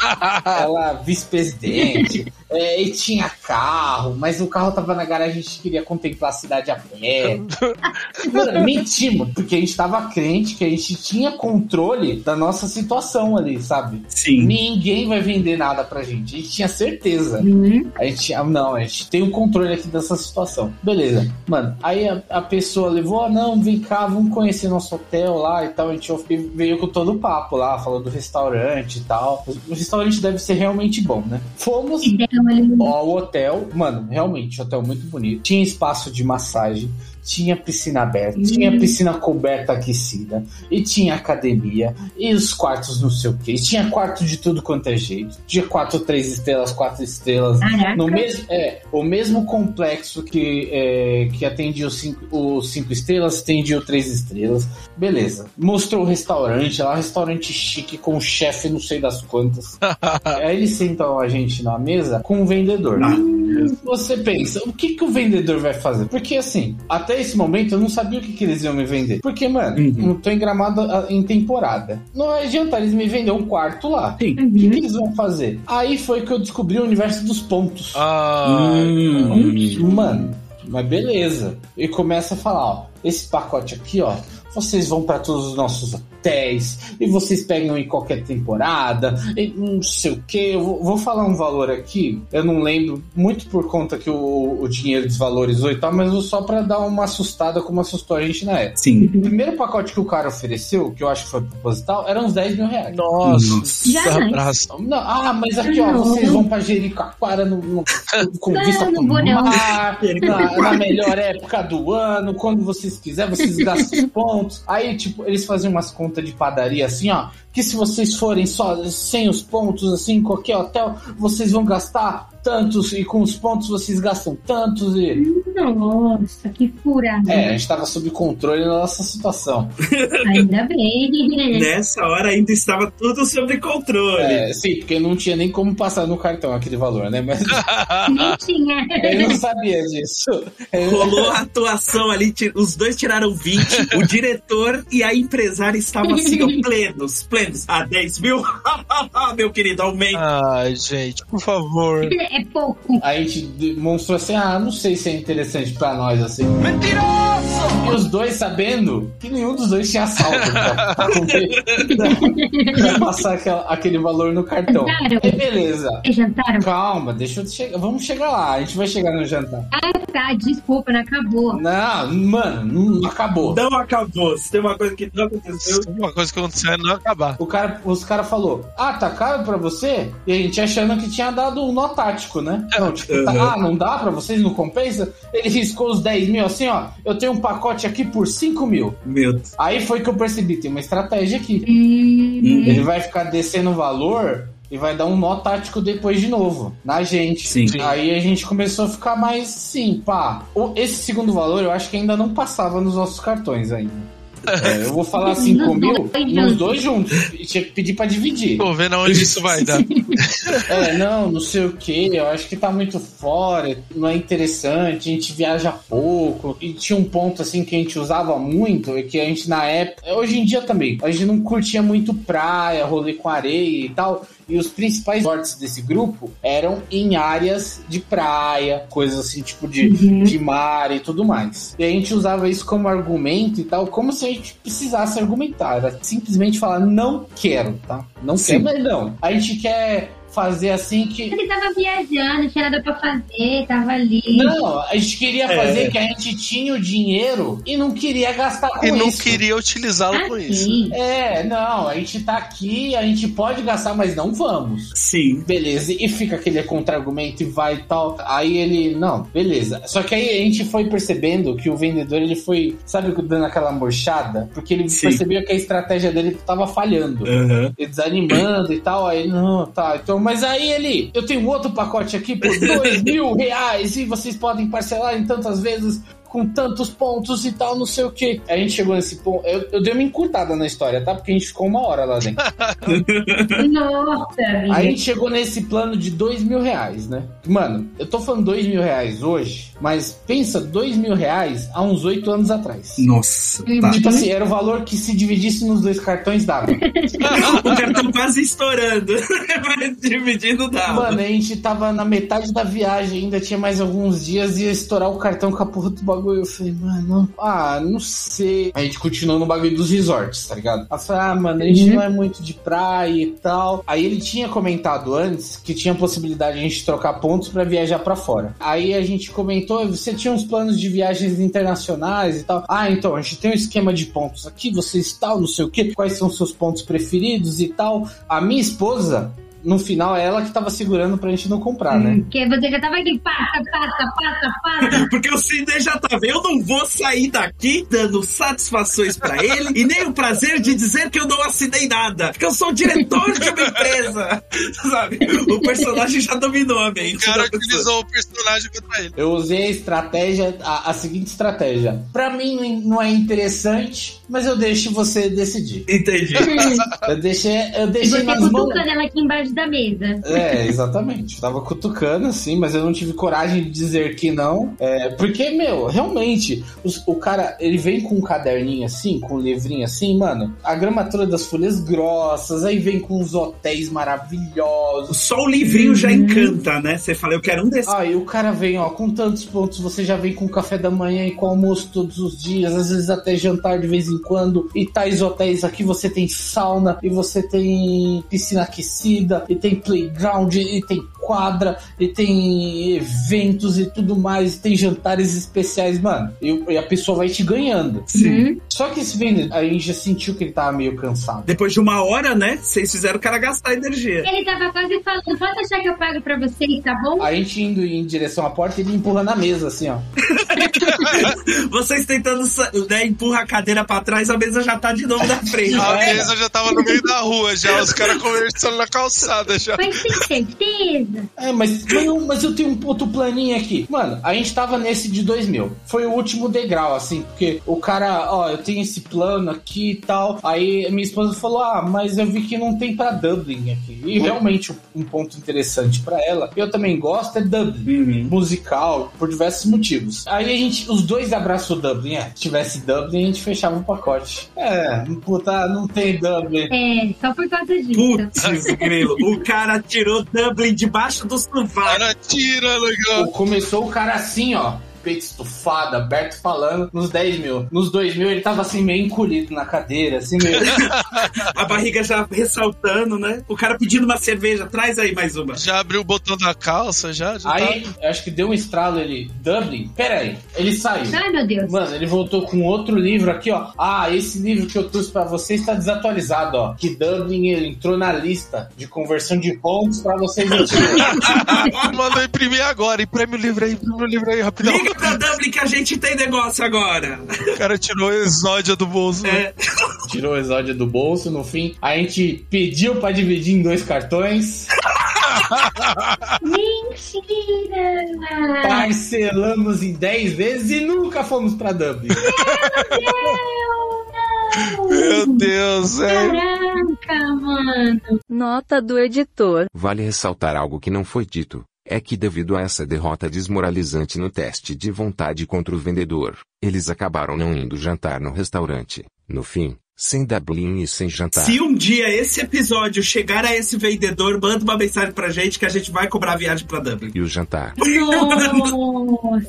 ela vice-presidente, é, e tinha carro, mas o carro tava na garagem, a gente queria contemplar a cidade a pé. Mano, mentimos, porque a gente tava crente que a gente tinha controle da nossa situação ali, sabe? Sim. Ninguém vai vender nada pra gente, a gente tinha certeza. Uhum. A gente, ah, não, a gente tem o controle aqui dessa situação. Beleza. Mano, aí a, a pessoa levou, ah, não, vem cá, vamos conhecer nosso hotel lá e tal. A gente veio com todo o papo lá, falou do restaurante e tal. O restaurante deve ser realmente bom, né? Fomos Então, ele ao hotel, mano, realmente, hotel muito bonito. Tinha espaço de massagem. Tinha piscina aberta, Hum. tinha piscina coberta aquecida, e tinha academia, e os quartos não sei o que, tinha quarto de tudo quanto é jeito, tinha quatro, três estrelas, quatro estrelas, Caraca. no mesmo, é, o mesmo complexo que, é, que atendia os cinco, os cinco estrelas, atendia o três estrelas. Beleza. Mostrou o restaurante, lá um restaurante chique com um chefe não sei das quantas. Aí eles sentam a gente na mesa com um vendedor. Você pensa, o que, que o vendedor vai fazer? Porque assim, até esse momento eu não sabia o que, que eles iam me vender. Porque, mano, Uhum. não tô em gramado ah, em temporada. Não adianta eles me vender um quarto lá. Sim. O que, que eles vão fazer? Aí foi que eu descobri o universo dos pontos. Ah, Hum. Mano, mas beleza. E começa a falar, ó, esse pacote aqui, ó, vocês vão pra todos os nossos hotéis e vocês pegam em qualquer temporada e não sei o que. Eu vou, falar um valor aqui, eu não lembro muito por conta que o, o dinheiro desvalorizou e tal, mas só pra dar uma assustada como assustou a gente na época. Sim. O primeiro pacote que o cara ofereceu, que eu acho que foi proposital, era uns 10 mil reais. nossa, Nossa. Abraço. Não, ah, mas aqui, ó, vocês vão pra Jericoacoara no, no, com Não, vista pro mar, na, na melhor época do ano, quando vocês quiserem, vocês gastam os pontos. Aí, tipo, eles faziam umas contas de padaria assim, ó, que se vocês forem só sem os pontos, assim, em qualquer hotel, vocês vão gastar tantos, e com os pontos vocês gastam tantos, e... Nossa, que furada. É, a gente tava sob controle na nossa situação. Ainda bem. Nessa hora ainda estava tudo sob controle. É, sim, porque não tinha nem como passar no cartão aquele valor, né? Mas Nem tinha. eu não sabia disso. Rolou a atuação ali, os dois tiraram 20, o diretor e a empresária estavam assim, ó, plenos, Ah, 10 mil? Meu querido, aumenta. Ai, gente, por favor. É pouco. A gente demonstrou assim, ah, não sei se é interessante pra nós, assim. Mentiroso! E os dois sabendo que nenhum dos dois tinha saldo pra, pra pra passar aquela- aquele valor no cartão. Jantaram? E beleza. Vocês jantaram? Calma, deixa eu chegar. Vamos chegar lá. A gente vai chegar no jantar. Ah, tá. Desculpa, não acabou. Não, mano, não acabou. Não acabou. Se tem uma coisa que não aconteceu. Uma coisa que aconteceu é não acabar. O cara, os caras falou, ah, tá caro pra você? E a gente achando que tinha dado um nó tático, né? Não, tipo, tá- Uhum. ah, não dá pra vocês, não compensa? Ele riscou os 10 mil assim, ó, eu tenho um pacote aqui por 5 mil. Meu Deus. Aí foi que eu percebi, tem uma estratégia aqui. Hum, Ele vai ficar descendo o valor e vai dar um nó tático depois de novo, na gente. Sim. Aí a gente começou a ficar mais sim, pá. O- Esse segundo valor eu acho que ainda não passava nos nossos cartões ainda. É, eu vou falar 5 Nos mil dois nos juntos. dois juntos. E tinha que pedir pra dividir. Tô vendo aonde isso vai dar. É, não, não sei o que, eu acho que tá muito fora, não é interessante, a gente viaja pouco. E tinha um ponto assim que a gente usava muito, e que a gente na época, hoje em dia também, a gente não curtia muito praia, rolê com areia e tal. E os principais sortes desse grupo eram em áreas de praia, coisas assim, tipo de, Uhum. de mar e tudo mais. E a gente usava isso como argumento e tal, como se a gente precisasse argumentar. Era simplesmente falar, não quero, tá? Não Sim. quero, mas não. A gente quer fazer assim que. Ele tava viajando, não tinha nada pra fazer, tava ali. Não, a gente queria É. fazer que a gente tinha o dinheiro e não queria gastar com E não isso. queria utilizá-lo com isso. Assim. É, não, a gente tá aqui, a gente pode gastar, mas não vamos. Sim. Beleza, e fica aquele contra-argumento e vai e tal. Aí ele, não, beleza. Só que aí a gente foi percebendo que o vendedor, ele foi, sabe, dando aquela murchada? Porque ele Sim. percebeu que a estratégia dele tava falhando. Aham. E desanimando e tal, aí, não, tá, então, mas aí ele, eu tenho outro pacote aqui por dois mil reais e vocês podem parcelar em tantas vezes com tantos pontos e tal, não sei o que. A gente chegou nesse ponto, eu, eu dei uma encurtada na história, tá? Porque a gente ficou uma hora lá dentro. Nossa, a gente chegou nesse plano de dois mil reais, né? Mano, eu tô falando dois mil reais hoje, mas pensa dois mil reais há uns oito anos atrás. Nossa. Tá. Tipo assim, era o valor que se dividisse nos dois cartões dava. o cartão quase estourando. Mas dividindo dá. Mano, a gente tava na metade da viagem, ainda tinha mais alguns dias, ia estourar o cartão com a porra do bagulho. Eu falei, mano, ah, não sei. A gente continuou no bagulho dos resorts, tá ligado? Eu falei, ah, mano, a gente Uhum. não é muito de praia e tal. Aí ele tinha comentado antes que tinha possibilidade de a gente trocar pontos pra viajar pra fora. Aí a gente comentou, você tinha uns planos de viagens internacionais e tal. Ah, então, a gente tem um esquema de pontos aqui, vocês tal, não sei o que, quais são seus pontos preferidos e tal. A minha esposa, no final, é ela que tava segurando pra gente não comprar, né? Porque você já tava aqui, passa, passa, passa, passa. Porque o Sidney já tá vendo, eu não vou sair daqui dando satisfações pra ele e nem o prazer de dizer que eu não assinei nada. Porque eu sou o diretor de uma empresa. Sabe? O personagem já dominou a O mente. cara da pessoa. utilizou o personagem contra ele. Eu usei a estratégia, a, a seguinte estratégia. Pra mim não é interessante, mas eu deixo você decidir. Entendi. Eu deixei, eu deixei você nas mãos. ela aqui embaixo da mesa. É, exatamente. Tava cutucando, assim, mas eu não tive coragem de dizer que não. É, porque, meu, realmente, os- o cara, ele vem com um caderninho assim, com um livrinho assim, mano, a gramatura das folhas grossas, aí vem com uns hotéis maravilhosos. Só o livrinho já encanta, né? Você fala, eu quero um desses. Aí o cara vem, ó, com tantos pontos, você já vem com café da manhã e com almoço todos os dias, às vezes até jantar de vez em quando. E tais hotéis aqui você tem sauna, e você tem piscina aquecida, e tem playground, e tem quadra, e tem eventos e tudo mais, e tem jantares especiais, mano. E, e a pessoa vai te ganhando. Uhum. Só que esse vendedor, a gente já sentiu que ele tava meio cansado. Depois de uma hora, né? Vocês fizeram o cara gastar energia. Ele tava quase falando, pode deixar que eu pago pra vocês, tá bom? A gente indo em direção à porta, ele empurra na mesa, assim, ó. Vocês tentando né, empurrar a cadeira pra trás, a mesa já tá de novo na frente. A É. mesa já tava no meio da rua, já. Os caras conversando na calçada já. Mas tem certeza? É, mas, mas, eu, mas eu tenho um outro planinho aqui. Mano, a gente tava nesse de 2000. Foi o último degrau, assim, porque o cara, ó, eu tenho esse plano aqui e tal. Aí minha esposa falou: Ah, mas eu vi que não tem pra Dublin aqui. E realmente um ponto interessante pra ela. Eu também gosto é Dublin. Uhum. Musical, por diversos motivos. Aí a gente, os dois abraçou Dublin. É, se tivesse Dublin, a gente fechava o pacote. É, puta, não tem Dublin. É, só por causa disso. Putz, grilo. O cara tirou Dublin debaixo do sovaco. Cara, tira, legal. Começou o cara assim, ó. Peito estufado, aberto, falando, nos 10 mil. Nos 2 mil ele tava assim, meio encolhido na cadeira, assim meio. A barriga já ressaltando, né? O cara pedindo uma cerveja, traz aí mais uma. Já abriu o botão da calça, já? já Aí, tá... eu acho que deu um estralo ele. Dublin? Pera aí. Ele saiu. Ai, meu Deus. Mano, ele voltou com outro livro aqui, ó. Ah, esse livro que eu trouxe pra você está desatualizado, ó. Que Dublin ele entrou na lista de conversão de pontos pra vocês. Mandou imprimir agora. Imprime o livro aí, imprime o livro aí, rapidão. Liga pra Dublin que a gente tem negócio agora. O cara tirou a exódia do bolso. É. Tirou o exódio do bolso, no fim. A gente pediu pra dividir em dois cartões. Mentira! Parcelamos em 10 vezes e nunca fomos pra Dublin. Meu Deus, é. Caraca, mano. Nota do editor. Vale ressaltar algo que não foi dito. É que devido a essa derrota desmoralizante no teste de vontade contra o vendedor, eles acabaram não indo jantar no restaurante. No fim, sem Dublin e sem jantar. Se um dia esse episódio chegar a esse vendedor, manda uma mensagem pra gente que a gente vai cobrar a viagem pra Dublin. E o jantar.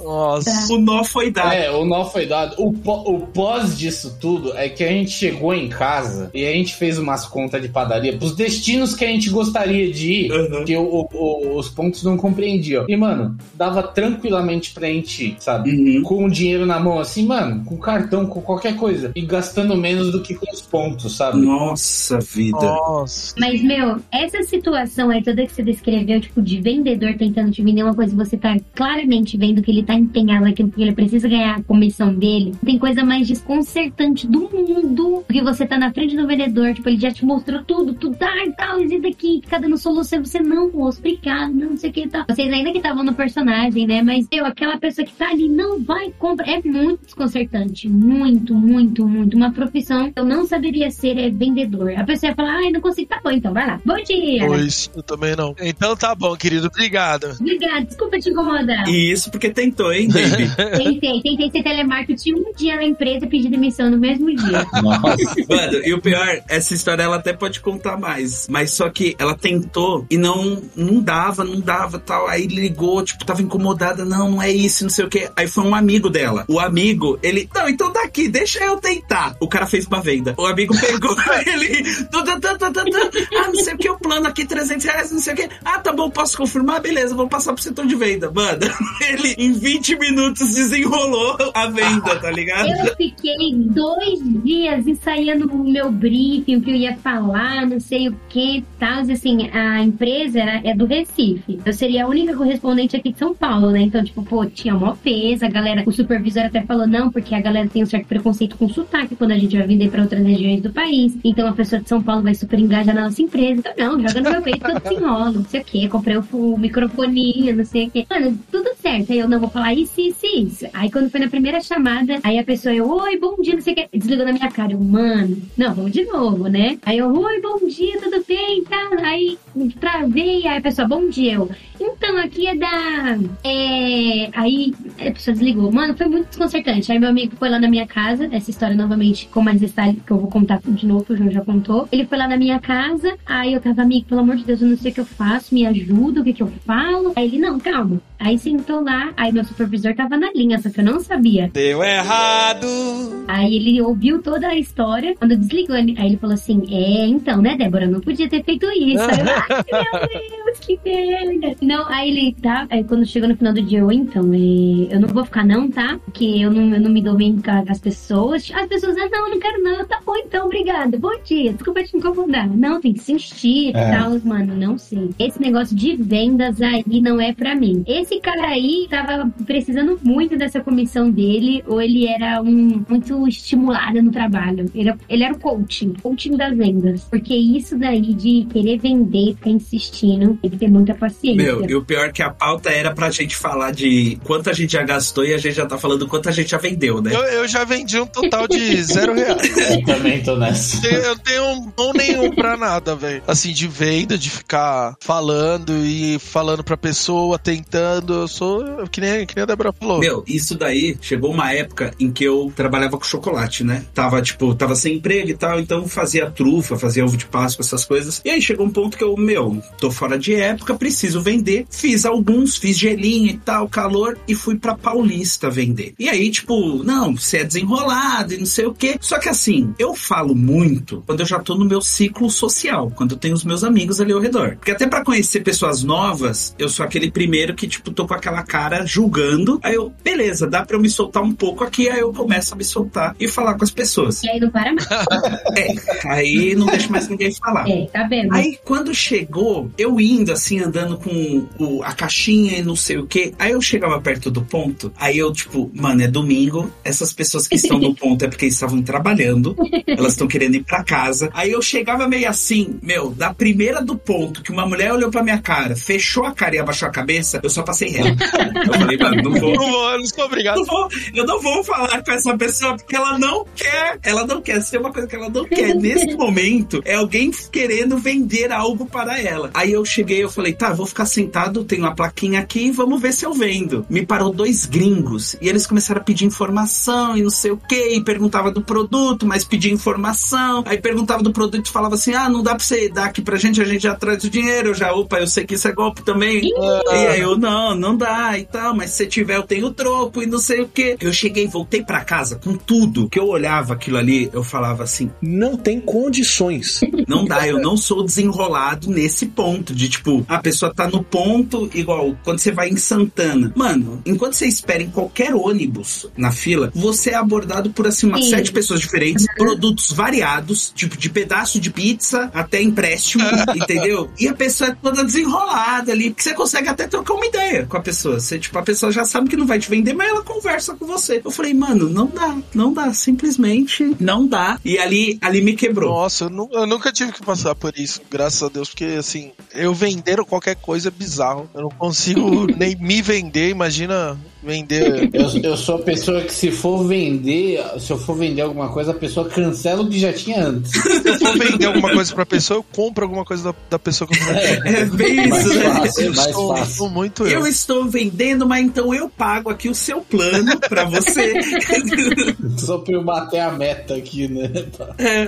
Nossa. O nó foi dado. É, o nó foi dado. O, o pós disso tudo é que a gente chegou em casa e a gente fez umas contas de padaria pros destinos que a gente gostaria de ir, Uhum. que o- o- o- os pontos não compreendiam. E, mano, dava tranquilamente pra gente ir, sabe? Uhum. Com o dinheiro na mão, assim, mano, com cartão, com qualquer coisa. E gastando menos do que com os pontos, sabe? Nossa vida. Nossa. Mas, meu, essa situação aí toda que você descreveu, tipo, de vendedor tentando te vender uma coisa, você tá claramente vendo que ele tá empenhado naquilo, porque ele precisa ganhar a comissão dele. Tem coisa mais desconcertante do mundo, porque você tá na frente do vendedor, tipo, ele já te mostrou tudo, tudo, ah, e tal, isso daqui, fica dando solução, você não, moço, obrigado, não, sei o que e tal. Vocês ainda que estavam no personagem, né? Mas, meu, aquela pessoa que tá ali não vai comprar, é muito desconcertante, muito, muito, muito. Uma profissão que eu não saberia ser é vendedor. A pessoa ia falar, ai, não consigo, tá bom, então, vai lá. Bom dia! Pois, eu também não. Então tá bom, querido. Obrigado. Obrigada, desculpa te incomodar. E isso porque tentou, hein, Baby? Tentei, tentei ser telemarketing um dia na empresa e pedir demissão no mesmo dia. Nossa. Mano, e o pior, essa história ela até pode contar mais. Mas só que ela tentou e não, não dava, não dava tal. Aí ligou, tipo, tava incomodada. Não, não é isso, não sei o que. Aí foi um amigo dela. O amigo, ele. Não, então daqui, deixa eu tentar. O cara fez uma venda. O amigo pegou ele. tu, tu, tu, tu, tu, tu. Ah, não sei o que, o plano aqui, 300 reais, não sei o que. Ah, tá bom, posso confirmar? Beleza, vou passar pro setor de venda. Mano, ele em 20 minutos desenrolou a venda, tá ligado? Eu fiquei dois dias ensaiando o meu briefing, o que eu ia falar, não sei o que tal. E, Assim, a empresa era- é do Recife. Eu seria a única correspondente aqui de São Paulo, né? Então, tipo, pô, tinha mó peso. A galera, o supervisor até falou, não, porque a galera tem um certo preconceito com sotaque quando a gente vai vender pra outras regiões do país. Então, a pessoa de São Paulo vai super engajar na nossa empresa. Então, não, joga no meu peito que eu desenrolo, não sei o que. Comprei o, microfoninho, não sei o que. Mano, tudo certo. Aí eu não vou falar isso, isso, isso. Aí, quando foi na primeira chamada, aí a pessoa, eu, oi, bom dia, não sei o que. Desligou na minha cara. Eu, mano, não, vamos de novo, né? Aí eu, oi, bom dia, tudo bem, tá? Aí travei, aí a pessoa, bom dia, eu. Então, aqui é da. É... Aí a pessoa desligou. Mano, foi muito desconcertante. Aí meu amigo foi lá na minha casa, essa história novamente com mais detalhe que eu vou contar de novo, o João já contou. Ele foi lá na minha casa, aí eu tava, amigo, pelo amor de Deus, eu não sei o que eu faço, me ajuda, o que que eu falo. Aí ele, não, calma. Aí sentou lá, aí meu supervisor tava na linha, só que eu não sabia. Deu errado. Aí ele ouviu toda a história, quando desligou, aí ele falou assim: É, então, né, Débora, eu não podia ter feito isso. Aí eu, Ai, meu Deus, que merda. Não, aí ele tá, aí quando chegou no final do dia, eu, então, é, eu não vou ficar, não, tá? Porque eu não, eu não me dou bem com as pessoas. As pessoas, ah, não, eu não quero, não. Tá bom, então, obrigada. Bom dia, desculpa te incomodar. Não, tem que insistir e É. tal, mano, não sei. Esse negócio de vendas aí não é pra mim. Esse cara aí tava precisando muito dessa comissão dele, ou ele era um muito estimulado no trabalho. Ele, ele era o coaching, coaching das vendas. Porque isso daí de querer vender, ficar insistindo, tem que ter muita paciência. Meu, e o pior é que a pauta era pra gente falar de quanto a gente já gastou e a gente já tá falando quanto a gente já vendeu, né? Eu, eu já vendi um total de zero reais. Eu também tô nessa. Eu- Eu tenho mão nenhum pra nada, velho. Assim, de venda, de ficar falando e falando pra pessoa, tentando. Eu sou que nem, que nem a Débora falou. Meu, isso daí chegou uma época em que eu trabalhava com chocolate, né? Tava, tipo, tava sem emprego e tal, então fazia trufa, fazia ovo de Páscoa, essas coisas. E aí chegou um ponto que eu, meu, tô fora de época, preciso vender. Fiz alguns, fiz gelinho e tal, calor, e fui pra Paulista vender. E aí, tipo, não, você é desenrolado e não sei o quê. Só que assim, eu falo muito quando eu já tô no meu ciclo social, quando eu tenho os meus amigos ali ao redor. Porque até pra conhecer pessoas novas, eu sou aquele primeiro que, tipo, tô com aquela cara julgando. Aí eu, beleza, dá pra eu me soltar um pouco aqui, aí eu começo a me soltar e falar com as pessoas. E aí não para mais. É, aí não deixo mais ninguém falar. É, tá vendo? Aí quando chegou, eu indo assim, andando com o- a caixinha e não sei o que, aí eu chegava perto do ponto, aí eu tipo, mano, é domingo, essas pessoas que estão no ponto é porque estavam trabalhando, elas estão querendo ir pra casa. Aí eu chegava meio assim, meu, da primeira do ponto, que uma mulher olhou pra minha cara, fechou a cara e abaixou a cabeça, eu só passei reto. Eu falei, mano, não vou. Não vou, eu não sou obrigado. Não vou- eu não vou falar com essa pessoa porque ela não quer. Ela não quer. Se tem uma coisa que ela não quer nesse momento, é alguém querendo vender algo para ela. Aí eu cheguei, eu falei, tá, vou ficar sentado, tenho uma plaquinha aqui, vamos ver se eu vendo. Me parou dois gringos e eles começaram a pedir informação e não sei o que, e perguntava do produto, mas pedia informação. Aí perguntava do produto e falava assim: ah, não dá pra você dar aqui pra gente, a gente já traz o dinheiro. Eu já, opa, eu sei que isso é golpe também. E aí eu, não, não dá e tal, mas se tiver eu tenho troco e não sei o que. Eu cheguei, voltei pra casa com tudo que eu olhava aquilo ali, eu falava assim: Não tem condições. não dá, eu não sou desenrolado nesse ponto de tipo, a pessoa tá no ponto igual quando você vai em Santana. Mano, enquanto você espera em qualquer ônibus na fila, você é abordado por assim umas Sim. sete pessoas diferentes, produtos variados, tipo de pedaço de pizza até empréstimo, entendeu? E a pessoa é toda desenrolada ali, porque você consegue até trocar uma ideia com a pessoa. Você, tipo, a pessoa já sabe que não vai te vender, mas ela conversa com você. Eu falei, mano, não dá, não dá, simplesmente não dá. E ali, ali me quebrou. Nossa, eu, nu- eu nunca tive que passar por isso, graças a Deus, porque assim, eu vender qualquer coisa é bizarro. Eu não consigo nem me vender, imagina vender. Eu, eu sou a pessoa que se for vender, se eu for vender alguma coisa, a pessoa cancela o que já tinha antes. Se eu for vender alguma coisa pra pessoa, eu compro alguma coisa da, da pessoa que eu vender. É bem Mais isso, né? fácil, Eu mais sou, fácil. muito eu. Eu estou vendendo, mas então eu pago aqui o seu plano pra você. Só pra eu bater a meta aqui, né?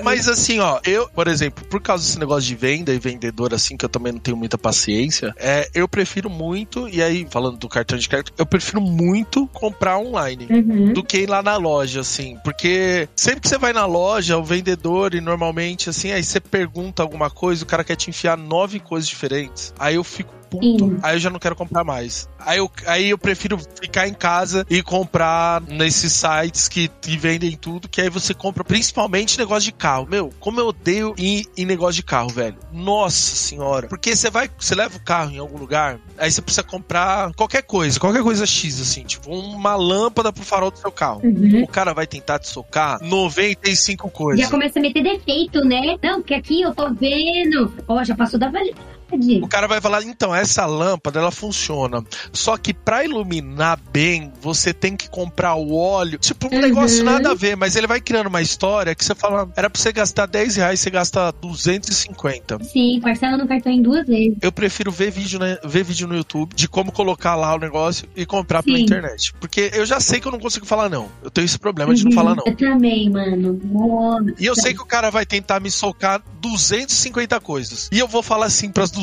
Mas assim, ó, eu, por exemplo, por causa desse negócio de venda e vendedor, assim, que eu também não tenho muita paciência, é, eu prefiro muito, e aí, falando do cartão de crédito, eu prefiro muito comprar online. Uhum. Do que ir lá na loja, assim. Porque sempre que você vai na loja, o vendedor, e normalmente, assim, aí você pergunta alguma coisa, o cara quer te enfiar nove coisas diferentes. Aí eu fico puto. Sim. Aí eu já não quero comprar mais. Aí eu, aí eu prefiro ficar em casa e comprar nesses sites que, que vendem tudo, que aí você compra principalmente negócio de carro. Meu, como eu odeio ir em negócio de carro, velho. Nossa senhora. Porque você vai, você leva o carro em algum lugar, aí você precisa comprar qualquer coisa, qualquer coisa X, assim, tipo uma lâmpada pro farol do seu carro. Uhum. O cara vai tentar te socar 95 coisas. Já começa a meter defeito, né? Não, porque aqui eu tô vendo. Ó, já passou da validade. O cara vai falar, então, essa lâmpada, ela funciona. Só que pra iluminar bem, você tem que comprar o óleo. Tipo, um Uhum. negócio nada a ver, mas ele vai criando uma história que você fala, era pra você gastar 10 reais, você gasta 250. Sim, parcela no cartão em duas vezes. Eu prefiro ver vídeo, né, ver vídeo no YouTube de como colocar lá o negócio e comprar pela Sim. internet. Porque eu já sei que eu não consigo falar não. Eu tenho esse problema de não Uhum. falar não. Eu também, mano. Nossa. E eu sei que o cara vai tentar me socar 250 coisas. E eu vou falar assim pras 250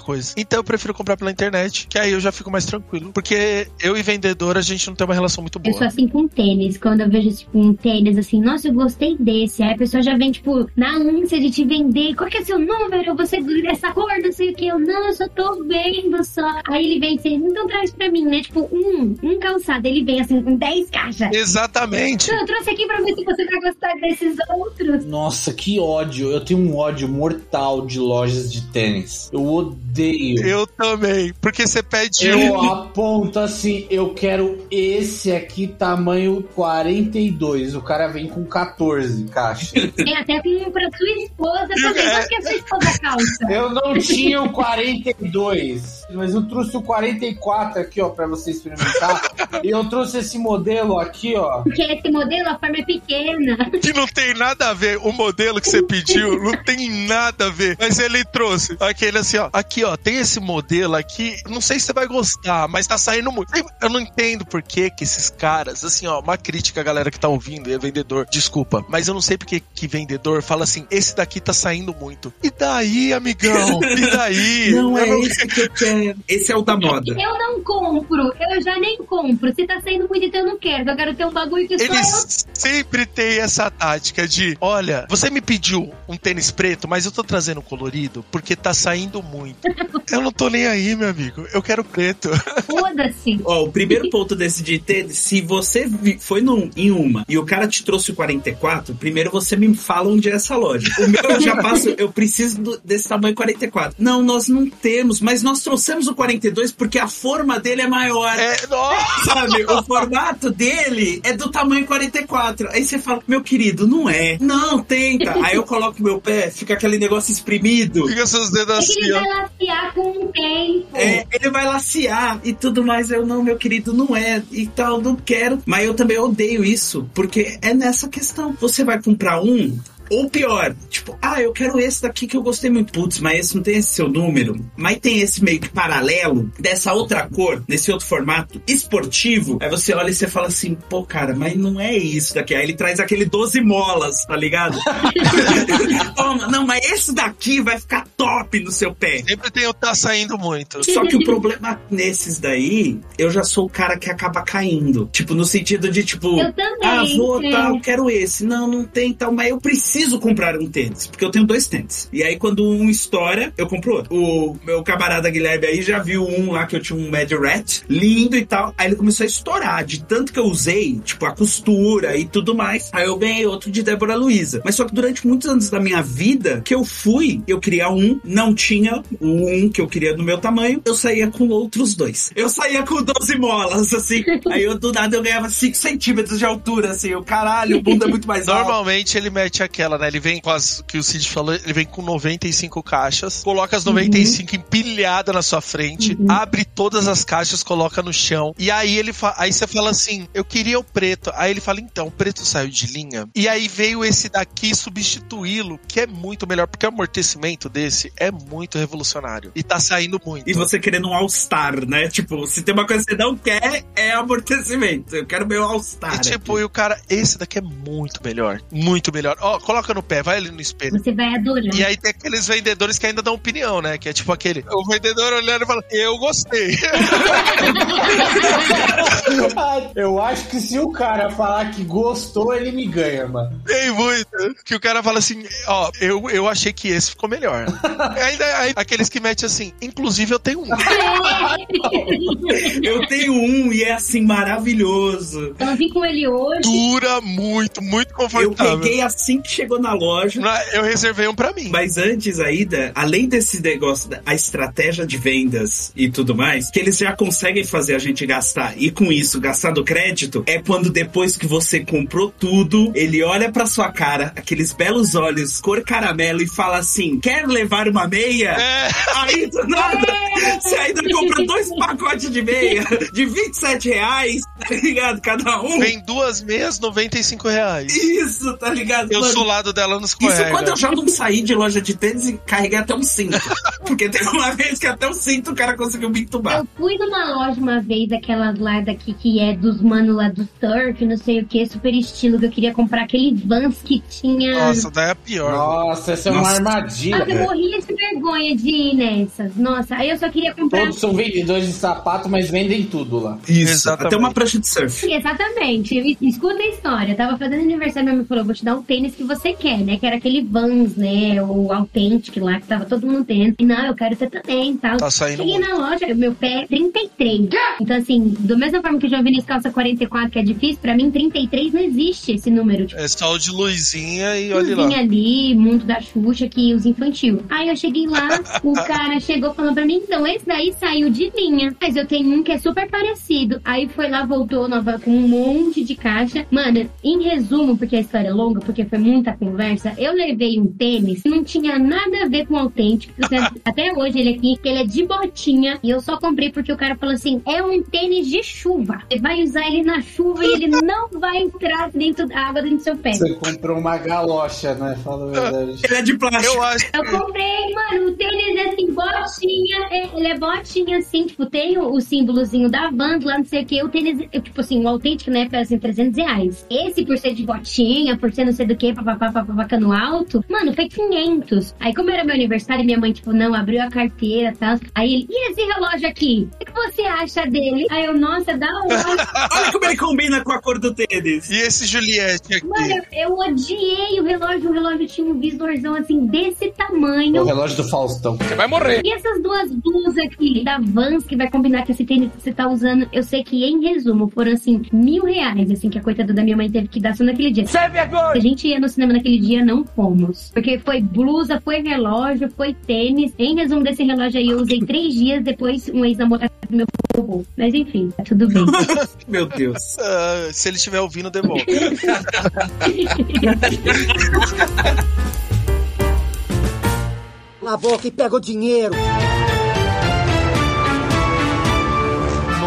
coisas. Então eu prefiro comprar pela internet, que aí eu já fico mais tranquilo. Porque eu e vendedor, a gente não tem uma relação muito Eu boa. sou assim com tênis. Quando eu vejo, tipo, um tênis assim, nossa, eu gostei desse. Aí a pessoa já vem, tipo, na ânsia de te vender. Qual que é seu número? Você dessa cor, não sei o que. Eu, não, eu só tô vendo só. Aí ele vem assim, então traz pra mim, né? Tipo, um, um calçado. Ele vem assim, com 10 caixas. Exatamente. Então, eu trouxe aqui pra ver se você vai gostar desses outros. Nossa, que ódio. Eu tenho um ódio mortal de lojas de tênis. Eu odeio. Eu também. Porque você pede Eu um. aponto assim, eu quero esse aqui, tamanho 42. O cara vem com 14 caixas. Tem até um pra sua esposa também. É. Que é a sua esposa calça? Eu não tinha o 42, mas eu trouxe o 44 aqui, ó, pra você experimentar. e eu trouxe esse modelo aqui, ó. Porque esse modelo, a forma é pequena. Que não tem nada a ver. O modelo que você pediu não tem nada a ver. Mas ele trouxe. Ok, ele assim, ó. Aqui, ó, tem esse modelo aqui. Não sei se você vai gostar, mas tá saindo muito. Eu não entendo por que que esses caras, assim, ó, uma crítica, galera que tá ouvindo, é vendedor, desculpa, mas eu não sei porque que vendedor fala assim, esse daqui tá saindo muito. E daí, amigão? E daí? Não é esse que eu quero. Esse é o da moda. Eu não compro, eu já nem compro. Se tá saindo muito, então eu não quero. Eu quero ter um bagulho que só eu Eles sempre têm essa tática de: olha, você me pediu um tênis preto, mas eu tô trazendo colorido porque tá saindo muito. Eu não tô nem aí, meu amigo. Eu quero preto. foda-se. Ó, o primeiro ponto desse de ter, se você foi num- em uma e o cara te trouxe o 44, primeiro você me fala onde é essa loja. O meu eu já passo, eu preciso do- desse tamanho 44. Não, nós não temos, mas nós trouxemos o 42 porque a forma dele é maior. É, nossa! Sabe, o formato dele é do tamanho 44. Aí você fala, meu querido, não é. Não, tenta. Aí eu coloco meu pé, fica aquele negócio espremido. Fica seus dedos É que assim, ele vai laciar com o tempo. É, ele vai laciar e tudo mais. Eu, não, meu querido, não é. E tal, não quero. Mas eu também odeio isso, porque é nessa questão. Você vai comprar um. Ou pior, tipo, ah, eu quero esse daqui que eu gostei muito. Putz, mas esse não tem esse seu número. Mas tem esse meio que paralelo, dessa outra cor, nesse outro formato, esportivo. Aí você olha e você fala assim, pô, cara, mas não é isso daqui. Aí ele traz aquele 12 molas, tá ligado? Toma, não, mas esse daqui vai ficar top no seu pé. Sempre tem o tá saindo muito. Só que o problema nesses daí, eu já sou o cara que acaba caindo. Tipo, no sentido de, tipo, Eu também, ah, vou, tal, quero esse. Não, não tem tal, mas eu preciso comprar um tênis, porque eu tenho dois tênis. E aí, quando um estoura, eu compro outro. O meu camarada Guilherme aí já viu um lá que eu tinha um Mad Rat, lindo e tal. Aí ele começou a estourar, de tanto que eu usei, tipo, a costura e tudo mais. Aí eu ganhei outro de Débora Luiza. Mas só que durante muitos anos da minha vida, que eu fui, eu queria um, não tinha o um que eu queria do meu tamanho, eu saía com outros dois. Eu saía com 12 molas, assim. Aí eu, do nada, eu ganhava 5 centímetros de altura, assim. O caralho, o bunda é muito mais alto. Normalmente ele mete aquela, né? Ele vem com as que o Cid falou, ele vem com 95 caixas, coloca as 95 empilhadas na sua frente, abre todas as caixas, coloca no chão. E aí ele aí você fala assim: "Eu queria o preto". Aí ele fala: "Então, o preto saiu de linha". E aí veio esse daqui substituí-lo, que é muito melhor, porque o amortecimento desse é muito revolucionário e tá saindo muito. E você querendo um All-Star, né? Tipo, se tem uma coisa que você não quer, é amortecimento. Eu quero meu All-Star. E tipo, e o cara, esse daqui é muito melhor. Muito melhor. Ó, coloca no pé, vai ali no espelho. Você vai adorar. E aí tem aqueles vendedores que ainda dão opinião, né? Que é tipo aquele. O vendedor olhando e fala, eu gostei. Eu acho que se o cara falar que gostou, ele me ganha, mano. Tem muito. Que o cara fala assim, ó, eu, eu achei que esse ficou melhor. ainda aí, aqueles que metem assim, inclusive eu tenho um. Eu tenho um e é assim, maravilhoso. Eu não vim com ele hoje. Dura muito, muito Eu confortável. peguei assim que chegou na loja. Eu reservei um pra mim. Mas antes ainda, além desse negócio, da- a estratégia de vendas e tudo mais, que eles já conseguem fazer a gente gastar e com isso gastar do crédito, é quando depois que você comprou tudo, ele olha pra sua cara, aqueles belos olhos, cor caramelo e fala assim: quer levar uma meia? É. Aí do nada, você ainda compra dois pacotes de meia de 27 reais, tá ligado? Cada um. Vem duas meias, 95 reais. Isso, tá ligado? Eu Mano, sou lado dela não escorrega. isso quando eu já não saí de loja de tênis e carreguei até um cinto. Porque teve uma vez que até um cinto o cara conseguiu me entubar. Eu fui numa loja uma vez, aquelas lá daqui que é dos mano lá do surf, não sei o que, super estilo, que eu queria comprar aquele Vans que tinha. Nossa, daí é pior. Nossa, essa é uma Nossa. armadilha. Nossa, eu morria de vergonha de ir nessas. Nossa, aí eu só queria comprar. Todos são vendedores de sapato, mas vendem tudo lá. Isso, Exatamente. até uma prancha de surf. Sim, Exatamente. Es- Escuta a história. Eu tava fazendo aniversário, minha mãe falou: vou te dar o tênis que você quer, né? Que era aquele Vans, né? O Authentic lá, que tava todo mundo tendo. E não, eu quero ser também tal. Tá saindo Cheguei muito. na loja, meu pé é 33. Então, assim, da mesma forma que vi nesse calça 44, que é difícil, pra mim 33 não existe esse número. Tipo, É só o de luzinha e olha lá. ali, mundo da Xuxa, que os infantil. Aí eu cheguei lá, o cara chegou falando pra mim, então esse daí saiu de linha. Mas eu tenho um que é super parecido. Aí foi lá, voltou voltou nova com um monte de caixa. Mano, em resumo, porque a história é longa, porque foi muita conversa, eu levei um tênis que não tinha nada a ver com o autêntico. Até hoje ele aqui, que ele é de botinha. E eu só comprei porque o cara falou assim: é um tênis de chuva. Você vai usar ele na chuva e ele não vai entrar dentro da água dentro do seu pé. Você comprou uma galocha, né? Fala a verdade. Ele é de plástico. Eu acho. Eu comprei, mano, o tênis é assim, botinha. é- Ele é botinha, assim, tipo, tem o, o símbolozinho da Vans lá, não sei o que. O tênis, é, tipo assim, o autêntico, né, foi assim, 300 reais. Esse, por ser de botinha, por ser não sei do que, papapá, papapá, no alto, mano, foi 500. Aí, como era meu aniversário, minha mãe, tipo, não, abriu a carteira e tal. Aí ele, e esse relógio aqui? O que você acha dele? Aí eu, nossa, da hora. Olha como ele combina com a cor do tênis. E esse Juliette aqui? Mano, eu, eu odiei o relógio. O relógio tinha um visorzão assim, desse tamanho. O relógio do Faustão. Você vai morrer. E essas duas blusas aqui da Vans que vai combinar com esse tênis que você tá usando, eu sei que em resumo foram assim, mil reais, assim, que a coitada da minha mãe teve que dar só naquele dia. Sem vergonha. Se a gente ia no cinema naquele dia, não fomos. Porque foi blusa, foi relógio, foi tênis. Em resumo desse relógio aí, eu usei três dias, depois um ex-namorado meu roubou. Mas enfim, tá tudo bem. Meu Deus. Ah, se ele estiver ouvindo, devolve. Na boca e pega o dinheiro.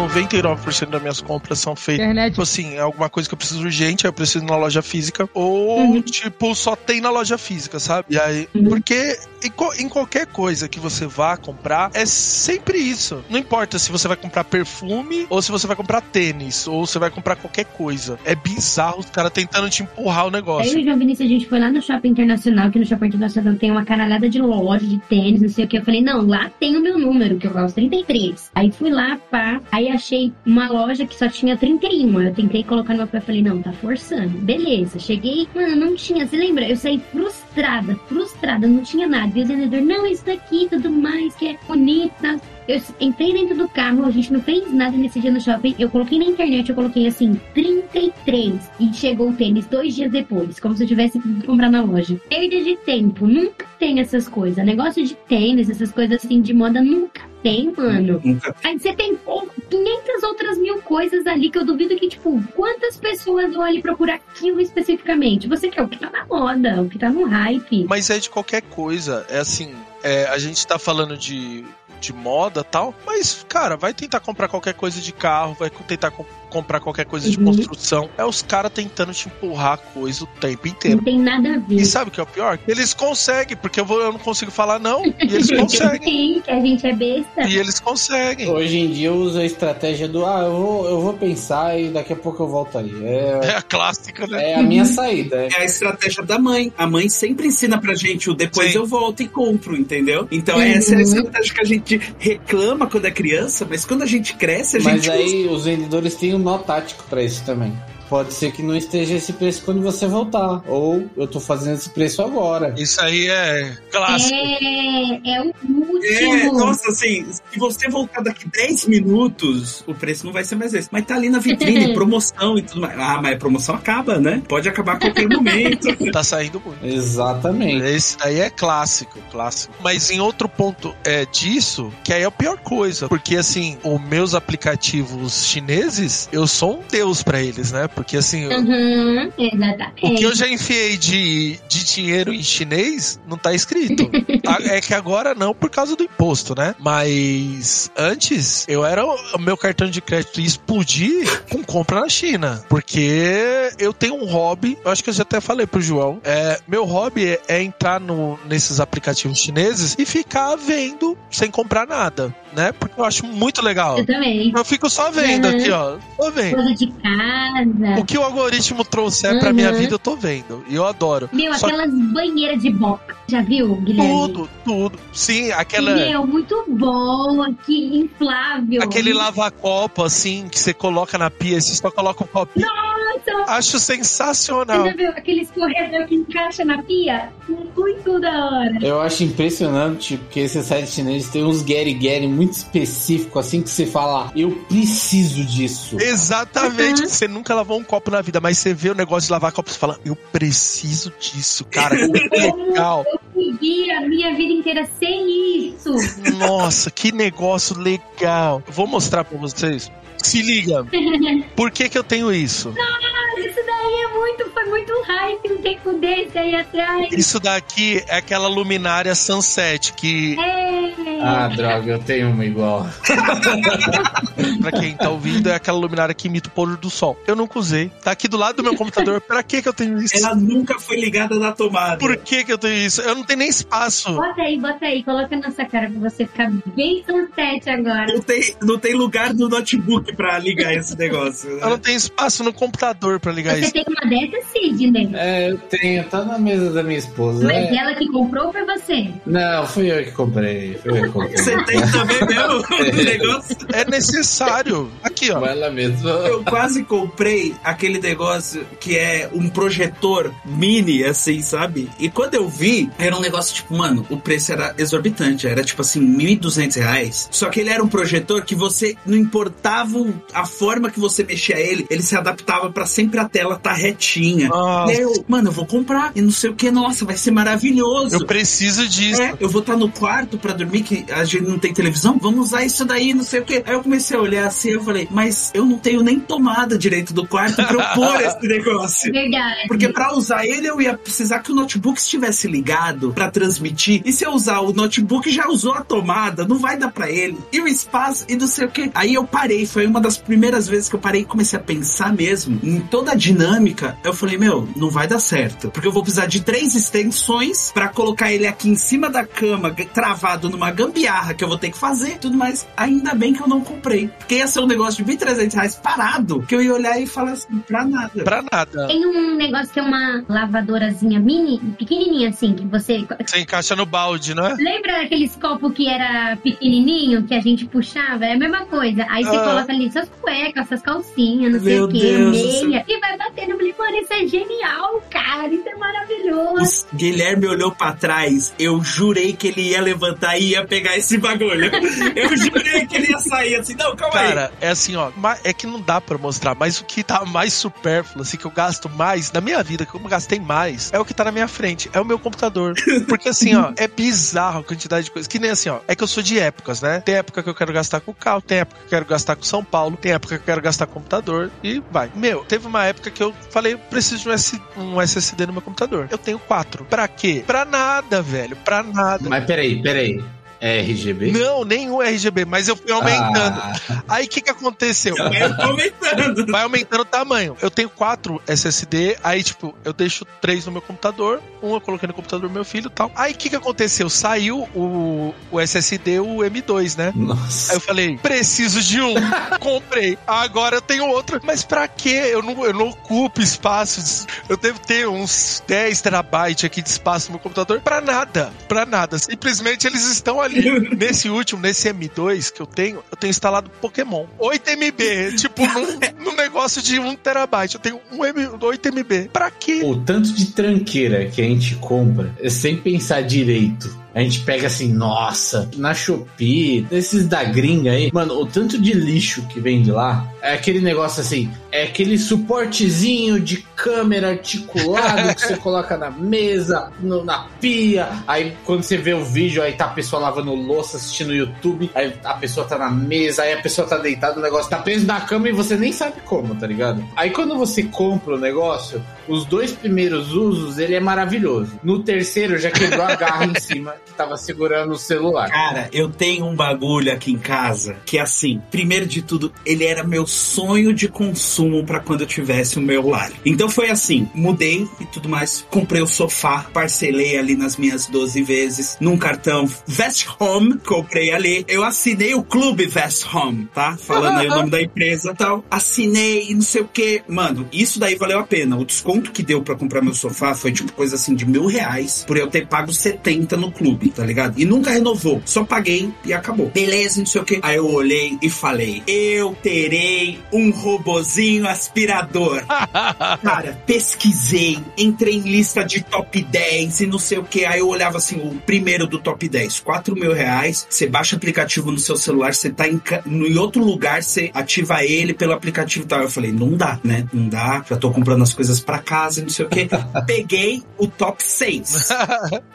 99% das minhas compras são feitas. Internet. Tipo assim, é alguma coisa que eu preciso urgente, aí eu preciso ir na loja física. Ou, Uhum. tipo, só tem na loja física, sabe? E aí. Porque em, qualquer coisa que você vá comprar, é sempre isso. Não importa se você vai comprar perfume, ou se você vai comprar tênis, ou você vai comprar qualquer coisa. É bizarro os caras tentando te empurrar o negócio. eu e o João Vinícius, a gente foi lá no Shopping Internacional, que no Shopping Internacional tem uma caralhada de loja de tênis, não sei o que. Eu falei, não, lá tem o meu número, que eu gosto 33. Aí fui lá, pá, aí achei uma loja que só tinha 31. Eu tentei colocar no meu pé, falei, não, tá forçando. Beleza, cheguei, mano, não tinha. Você lembra? Eu saí frustrada, frustrada, não tinha nada. E o vendedor, não, isso daqui, tudo mais, que é bonito, tá? Eu entrei dentro do carro, a gente não fez nada nesse dia no shopping. Eu coloquei na internet, eu coloquei assim, 33. E chegou o tênis dois dias depois, como se eu tivesse que comprar na loja. Perda de tempo, nunca tem essas coisas. Negócio de tênis, essas coisas assim de moda, nunca tem, mano. Nunca. Aí você tem pô, 500 outras mil coisas ali que eu duvido que, tipo, quantas pessoas vão ali procurar aquilo especificamente? Você quer o que tá na moda, o que tá no hype. Mas é de qualquer coisa. É assim, é, a gente tá falando de, de moda e tal, mas, cara, vai tentar comprar qualquer coisa de carro, vai tentar co- comprar qualquer coisa de Uhum. construção. É os caras tentando te empurrar a coisa o tempo inteiro. Não tem nada a ver. E sabe o que é o pior? Eles conseguem, porque eu, vou, eu não consigo falar não, e eles conseguem. Sim, que a gente é besta. E eles conseguem. Hoje em dia eu uso a estratégia do ah, eu vou, eu vou pensar e daqui a pouco eu volto aí. É, É a clássica, né? é a minha saída. É. É a estratégia da mãe. A mãe sempre ensina pra gente o depois Sim. eu volto e compro, entendeu? Então Uhum. essa é a estratégia que a gente reclama quando é criança, mas quando a gente cresce, a Mas gente usa. aí os vendedores têm um nó tático pra isso também. Pode ser que não esteja esse preço quando você voltar. Ou eu tô fazendo esse preço agora. Isso aí é clássico. É, é o É, último. nossa, assim, se você voltar daqui 10 minutos, o preço não vai ser mais esse. Mas tá ali na vitrine, promoção e tudo mais. Ah, mas a promoção acaba, né? Pode acabar a qualquer momento. Tá saindo muito. Exatamente. Esse daí é clássico, clássico. Mas em outro ponto é disso, que aí é a pior coisa. Porque assim, os meus aplicativos chineses, eu sou um deus pra eles, né? Porque assim, Uhum, o que eu já enfiei de, de dinheiro em chinês não tá escrito. É que agora não por causa do imposto, né? Mas antes eu era o o meu cartão de crédito ia explodir com compra na China. Porque eu tenho um hobby, eu acho que eu já até falei pro João. É, meu hobby é, é entrar no, nesses aplicativos chineses e ficar vendo sem comprar nada, né? Porque eu acho muito legal. Eu também. Eu fico só vendo Uhum. aqui, ó. Tô vendo. Coisa de casa. O que o algoritmo trouxer pra Uhum. minha vida, eu tô vendo. E eu adoro. Meu, Só aquelas banheiras de boca. Já viu, Guilherme? tudo, tudo. Sim, aquela. Meu, muito bom. Que inflável. Aquele lava-copo, assim, que você coloca na pia e você só coloca o copinho. Nossa, Acho você sensacional. já viu aquele escorredor que encaixa na pia? Muito da hora. Eu acho impressionante porque esse site chinês tem uns Gary Gary muito específicos, assim que você fala, eu preciso disso. Exatamente. Uhum. Você nunca lavou um copo na vida, mas você vê o negócio de lavar copo e fala, eu preciso disso, cara. Que legal. consegui a minha vida inteira sem isso. Nossa, que negócio legal. Eu Vou mostrar pra vocês. Se liga. Por que que eu tenho isso? É muito, foi muito hype um tempo desse aí atrás. Isso daqui é aquela luminária Sunset que, É. Ah, droga, eu tenho uma igual. pra quem tá ouvindo, é aquela luminária que imita o pôr do sol. Eu nunca usei. Tá aqui do lado do meu computador. Pra que que eu tenho isso? Ela nunca foi ligada na tomada. Por que que eu tenho isso? Eu não tenho nem espaço. Bota aí, bota aí, coloca na sua cara pra você ficar bem sunset agora. Não tem, não tem lugar no notebook pra ligar esse negócio. né? Eu não tenho espaço no computador pra ligar Você isso. tem uma dessas, Sidney? É, eu tenho, tá na mesa da minha esposa. Mas É. ela que comprou ou foi você? Não, fui eu que comprei. Fui eu que comprei. Você tem também mesmo o negócio? É necessário. Aqui, ó. Ela mesma. Eu quase comprei aquele negócio que é um projetor mini, assim, sabe? E quando eu vi, era um negócio tipo, mano, o preço era exorbitante. Era tipo assim, 1.200 reais. Só que ele era um projetor que você, não importava a forma que você mexia ele, ele se adaptava pra sempre a tela tá retinha. Nossa. E aí eu, mano, eu vou comprar. E não sei o que, nossa, vai ser maravilhoso. Eu preciso disso. É, eu vou estar no quarto pra dormir, que a gente não tem televisão, vamos usar isso daí, não sei o quê. Aí eu comecei a olhar assim, eu falei, mas eu não tenho nem tomada direito do quarto pra eu pôr esse negócio. verdade. Porque pra usar ele eu ia precisar que o notebook estivesse ligado pra transmitir. E se eu usar o notebook já usou a tomada, não vai dar pra ele. E o espaço e não sei o que. Aí eu parei, foi uma das primeiras vezes que eu parei e comecei a pensar mesmo em toda a dinâmica. Eu falei, meu, não vai dar certo, porque eu vou precisar de três extensões pra colocar ele aqui em cima da cama, travado numa gambiarra que eu vou ter que fazer, e tudo mais. Ainda bem que eu não comprei, porque ia ser um negócio de 1.300 reais parado, que eu ia olhar e falar assim, pra nada. Pra nada. Tem um negócio que é uma lavadorazinha mini, pequenininha assim, que você... Você encaixa no balde, não é? Lembra aqueles copos que era pequenininho, que a gente puxava? É a mesma coisa. Aí você Ah. coloca ali suas cuecas, suas calcinhas, não sei Meu o que, Deus do céu. meia. E vai batendo. Eu falei, mano, isso é genial, cara. Isso é maravilhoso. O Guilherme olhou pra trás, eu jurei que ele ia levantar e ia pegar esse bagulho. Eu jurei que ele ia sair assim, não, calma aí. Cara, é assim, ó. ma- É que não dá pra mostrar, mas o que tá mais supérfluo, assim, que eu gasto mais na minha vida, que eu gastei mais, é o que tá na minha frente. É o meu computador. Porque assim, ó, é bizarro a quantidade de coisas. Que nem assim, ó. É que eu sou de épocas, né? Tem época que eu quero gastar com carro, tem época que eu quero gastar com São Paulo, tem época que eu quero gastar com computador e vai. Meu, teve uma época que eu falei, eu preciso de um, S- um SSD no meu computador. Eu tenho quatro. Pra quê? Pra nada, velho. Pra nada. Mas peraí, peraí. É RGB? Não, nenhum RGB, mas eu fui aumentando. Ah, Aí o que que aconteceu? Eu tô aumentando. Vai aumentando o tamanho. Eu tenho quatro SSD, aí, tipo, eu deixo três no meu computador, um eu coloquei no computador do meu filho e tal. Aí o que que aconteceu? Saiu o, o SSD, o M2, né? Aí nossa. eu falei, preciso de um. Comprei. Agora eu tenho outro. Mas pra quê? Eu não, eu não ocupo espaço. Eu devo ter uns 10 terabytes aqui de espaço no meu computador. Pra nada. Pra nada. Simplesmente eles estão ali. Nesse último, nesse M2 que eu tenho, eu tenho instalado Pokémon. 8 MB. Tipo, num, num negócio de 1 terabyte. Eu tenho um M, 8 MB. Pra quê? O tanto de tranqueira que a gente compra, é sem pensar direito. A gente pega assim, nossa, na Shopee, esses da gringa aí, mano, o tanto de lixo que vem de lá, é aquele negócio assim, é aquele suportezinho de câmera articulado que você coloca na mesa, no- na pia, aí quando você vê o vídeo, aí tá a pessoa lavando louça, assistindo o YouTube, aí a pessoa tá na mesa, aí a pessoa tá deitada, o negócio tá preso na cama e você nem sabe como, tá ligado? Aí quando você compra o negócio, os dois primeiros usos, ele é maravilhoso. No terceiro, já quebrou a garra em cima que tava segurando o celular. Cara, eu tenho um bagulho aqui em casa que assim, primeiro de tudo, ele era meu sonho de consumo pra quando eu tivesse o meu lar. Então foi assim, mudei e tudo mais, comprei o sofá, parcelei ali nas minhas 12 vezes, num cartão Vest Home, comprei ali. Eu assinei o clube Vest Home, tá? Falando aí o nome da empresa e tal. Assinei e não sei o que. Mano, isso daí valeu a pena. O desconto que deu pra comprar meu sofá foi tipo coisa assim de mil reais por eu ter pago 70 no clube. Clube, tá ligado? E nunca renovou. Só paguei e acabou. Beleza, não sei o que. Aí eu olhei e falei: eu terei um robozinho aspirador. Cara, pesquisei, entrei em lista de top 10 e não sei o que. Aí eu olhava assim, o primeiro do top 10, 4 mil reais. Você baixa o aplicativo no seu celular, você tá em, em outro lugar, você ativa ele pelo aplicativo e tal. Eu falei, não dá, né? Não dá. Já tô comprando as coisas pra casa e não sei o que. Peguei o top 6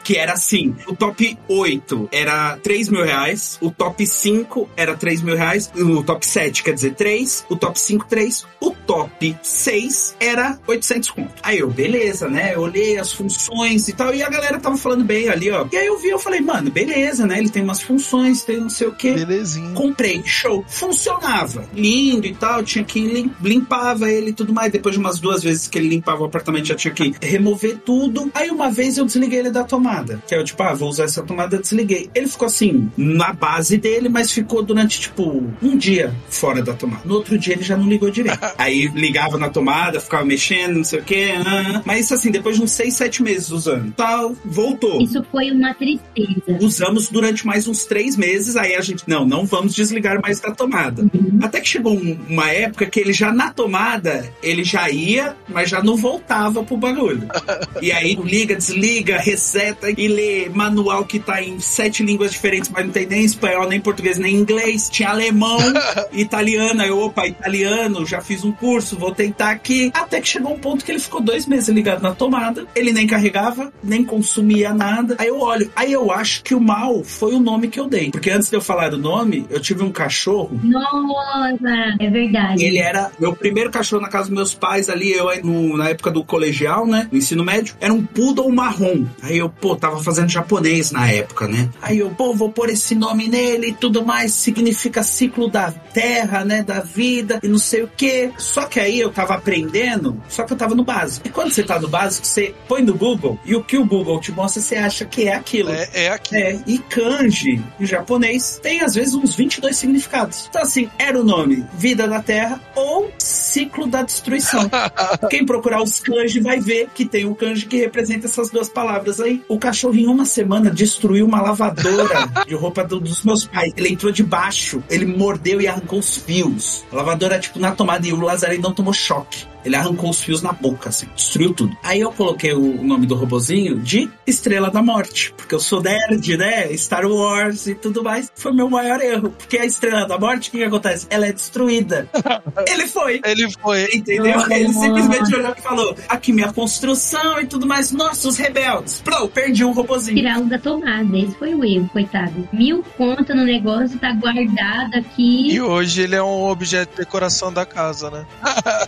que era assim: o top 8 era 3 mil reais, o top 5 era 3 mil reais, o top 7 quer dizer 3, o top 5, 3, o top 6 era 800 conto. Aí eu, beleza, né? Eu olhei as funções e tal, e a galera tava falando bem ali, ó. E aí eu vi, eu falei, mano, beleza, né? Ele tem umas funções, tem não sei o que. Belezinha. Comprei, show. Funcionava. Lindo e tal, tinha que lim- limpava ele e tudo mais. Depois de umas duas vezes que ele limpava o apartamento, já tinha que remover tudo. Aí uma vez eu desliguei ele da tomada. Que eu, tipo, ah, vou usar essa tomada, eu desliguei. Ele ficou assim, na base dele, mas ficou durante, tipo, um dia fora da tomada. No outro dia ele já não ligou direito. Aí ligava na tomada, ficava mexendo, não sei o quê. ah, mas isso assim, depois de uns seis, sete meses usando. Tal, voltou. Isso foi uma tristeza. Usamos durante mais uns três meses, aí a gente, não, não vamos desligar mais da tomada. Até que chegou um- uma época que ele já na tomada, ele já ia, mas já não voltava pro bagulho. E aí liga, desliga, reseta e lê manual que tá em sete línguas diferentes, mas não tem nem espanhol, nem português, nem inglês. Tinha alemão, italiano, aí eu, opa, italiano, já fiz um curso, vou tentar aqui. Até que chegou um ponto que ele ficou dois meses ligado na tomada, ele nem carregava, nem consumia nada. Aí eu olho, aí eu acho que o mal foi o nome que eu dei. Porque antes de eu falar o nome, eu tive um cachorro Nossa, é verdade. ele era meu primeiro cachorro na casa dos meus pais ali, eu no- na época do colegial, né? No ensino médio. Era um poodle marrom. Aí eu, pô, tava fazendo japonês na época, né? Aí eu, pô, vou pôr esse nome nele e tudo mais. Significa ciclo da terra, né? Da vida e não sei o quê. Só que aí eu tava aprendendo, só que eu tava no básico. E quando você tá no básico, você põe no Google e o que o Google te mostra, você acha que é aquilo. É, é aqui. É, e kanji, em japonês, tem às vezes uns 22 significados. Então, assim, era o nome Vida da Terra ou Ciclo da Destruição. Quem procurar os kanji vai ver que tem o kanji que representa essas duas palavras aí. O cachorro, em uma semana, destruiu uma lavadora de roupa do- dos meus pais. Ele entrou debaixo, ele mordeu e arrancou os fios. A lavadora, tipo, na tomada e o Lazareno não tomou choque. Ele arrancou os fios na boca, assim, destruiu tudo. Aí eu coloquei o nome do robozinho de Estrela da Morte, porque eu sou nerd, né? Star Wars e tudo mais. Foi meu maior erro, porque a Estrela da Morte, o que, que acontece? Ela é destruída. Ele foi. Ele foi. Entendeu? Ele simplesmente olhou e falou: aqui minha construção e tudo mais. Nossa, os rebeldes. Pro, perdi um robozinho. Tirá-lo da tomada. Esse foi o erro, coitado. Mil conto no negócio, tá guardado aqui. E hoje ele é um objeto de decoração da casa, né?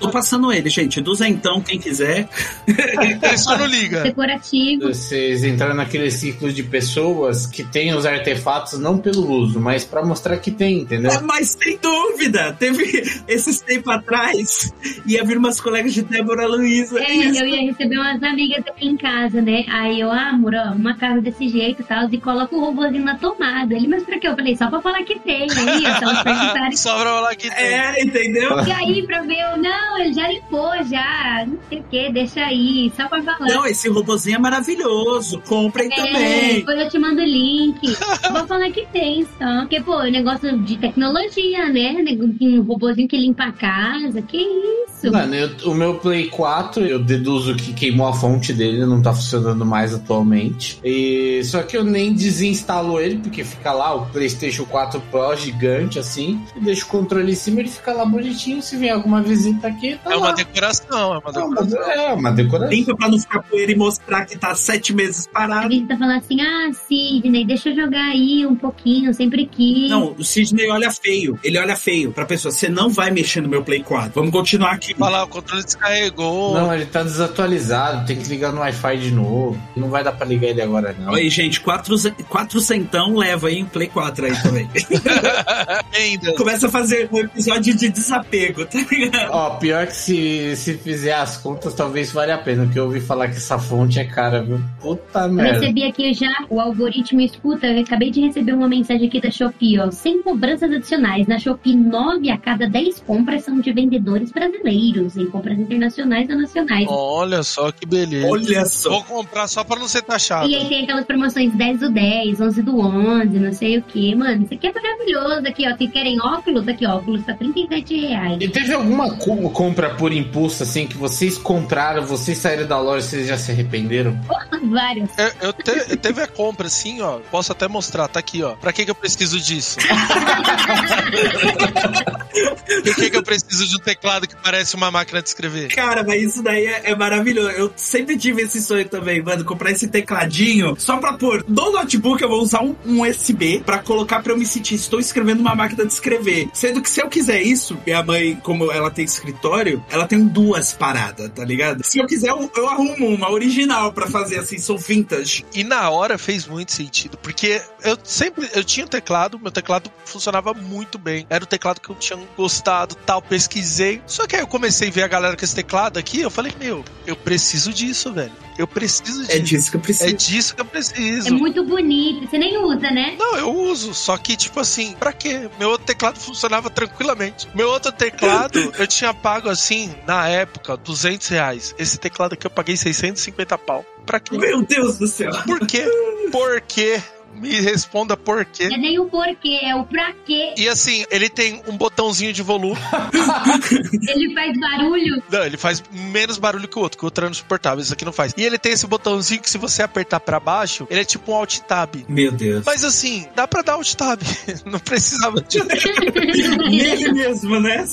Tô passando ele, gente. Duzentão, quem quiser. Ele só não liga. Decorativo. Vocês entraram naquele ciclo de pessoas que têm os artefatos não pelo uso, mas pra mostrar que tem, entendeu? Ah, Mas sem dúvida, teve esses tempos atrás, ia vir umas colegas de Débora Luiza. É, Isso. eu ia receber umas amigas aqui em casa, né? Aí eu, ah, amor, ó, uma casa desse jeito e tal, e coloca o robôzinho na tomada. Ele, mas pra quê? Eu falei, só pra falar que tem. Aí, perguntarem. Só pra falar que tem. É, entendeu? E aí, pra ver, eu, não, ele já limpou, já, não sei o que, deixa aí, só pra falar. Não, esse robozinho é maravilhoso. Comprem É, também. depois eu te mando o link. Vou falar que tem só. Porque, pô, negócio de tecnologia, né? Um robôzinho que limpa a casa. Que isso? Mano, eu- o meu Play 4, eu deduzo que queimou a fonte dele, não tá funcionando mais atualmente. E só que eu nem desinstalo ele, porque fica lá o PlayStation 4 Pro gigante assim, e deixo o controle em cima, ele fica lá bonitinho. Se vier alguma visita aqui, tá É uma lá. Decoração, é uma É uma, decoração. é uma decoração. Limpa pra não ficar poeira e mostrar que tá sete meses A parado. visita fala assim: ah, Sidney, deixa eu jogar aí um pouquinho, sempre quis. Não, o Sidney olha feio. Ele olha feio pra pessoa. Você não vai mexer no meu Play 4. Vamos continuar aqui. Falar, o controle descarregou. Não, ele tá desatualizado, tem que ligar no Wi-Fi de novo. Não vai dar pra ligar ele agora, não. Aí, gente, quatro, quatro centão leva aí um Play 4 aí também. Ainda. Começa a fazer um episódio de desapego, tá ligado? Ó, pior que se, se fizer as contas, talvez valha a pena, porque eu ouvi falar que essa fonte é cara, viu? Puta Eu merda. recebi aqui já, o algoritmo escuta, eu acabei de receber uma mensagem aqui da Shopee, ó. Sem cobranças adicionais. Na Shopee, 9 a cada 10 compras são de vendedores brasileiros. em compras internacionais ou nacionais. Olha só que beleza. Olha só. Vou comprar só pra não ser taxado. E aí tem aquelas promoções 10 do 10, 11 do 11, não sei o que. Mano, isso aqui é maravilhoso. Aqui, ó. Vocês querem óculos? Aqui, óculos tá 37 reais. E teve alguma co- compra por impulso, assim, que vocês compraram, vocês saíram da loja e vocês já se arrependeram? Vários. Eu, eu te- eu teve a compra, assim, ó. Posso até mostrar, tá aqui, ó. Pra que, que eu preciso disso? Por que, que eu preciso de um teclado que parece uma máquina de escrever? Cara, mas isso daí é, é maravilhoso. Eu sempre tive esse sonho também, mano, comprar esse tecladinho só pra pôr no notebook eu vou usar um, um USB pra colocar pra eu me sentir, estou escrevendo uma máquina de escrever. Sendo que se eu quiser isso, minha mãe, como ela tem escritório, ela tem duas paradas, tá ligado? Se eu quiser, eu, eu arrumo uma original pra fazer assim, sou vintage. E na hora fez muito sentido, porque eu sempre eu tinha um teclado, meu teclado funcionava muito bem. Era o teclado que eu tinha gostado, tal, pesquisei. Só que aí eu comecei a ver a galera com esse teclado aqui, eu falei, meu, eu preciso disso, velho. Eu preciso disso. É disso que eu preciso. É disso que eu preciso. É muito bonito. Você nem usa, né? Não, eu uso, só que, tipo assim, pra quê? Meu outro teclado funcionava tranquilamente. Meu outro teclado, eu tinha pago, assim, na época, 200 reais. Esse teclado aqui eu paguei 650 pau. Pra quê? Meu Deus do céu. Por quê? Por quê? Me responda por quê. É nem o porquê, é o pra quê. E assim, ele tem um botãozinho de volume. Ele faz barulho. Não, ele faz menos barulho que o outro, que o outro é insuportável, isso aqui não faz. E ele tem esse botãozinho que se você apertar pra baixo, ele é tipo um alt tab. Meu Deus. Mas assim, dá pra dar alt tab. Não precisava de. Nele mesmo, né?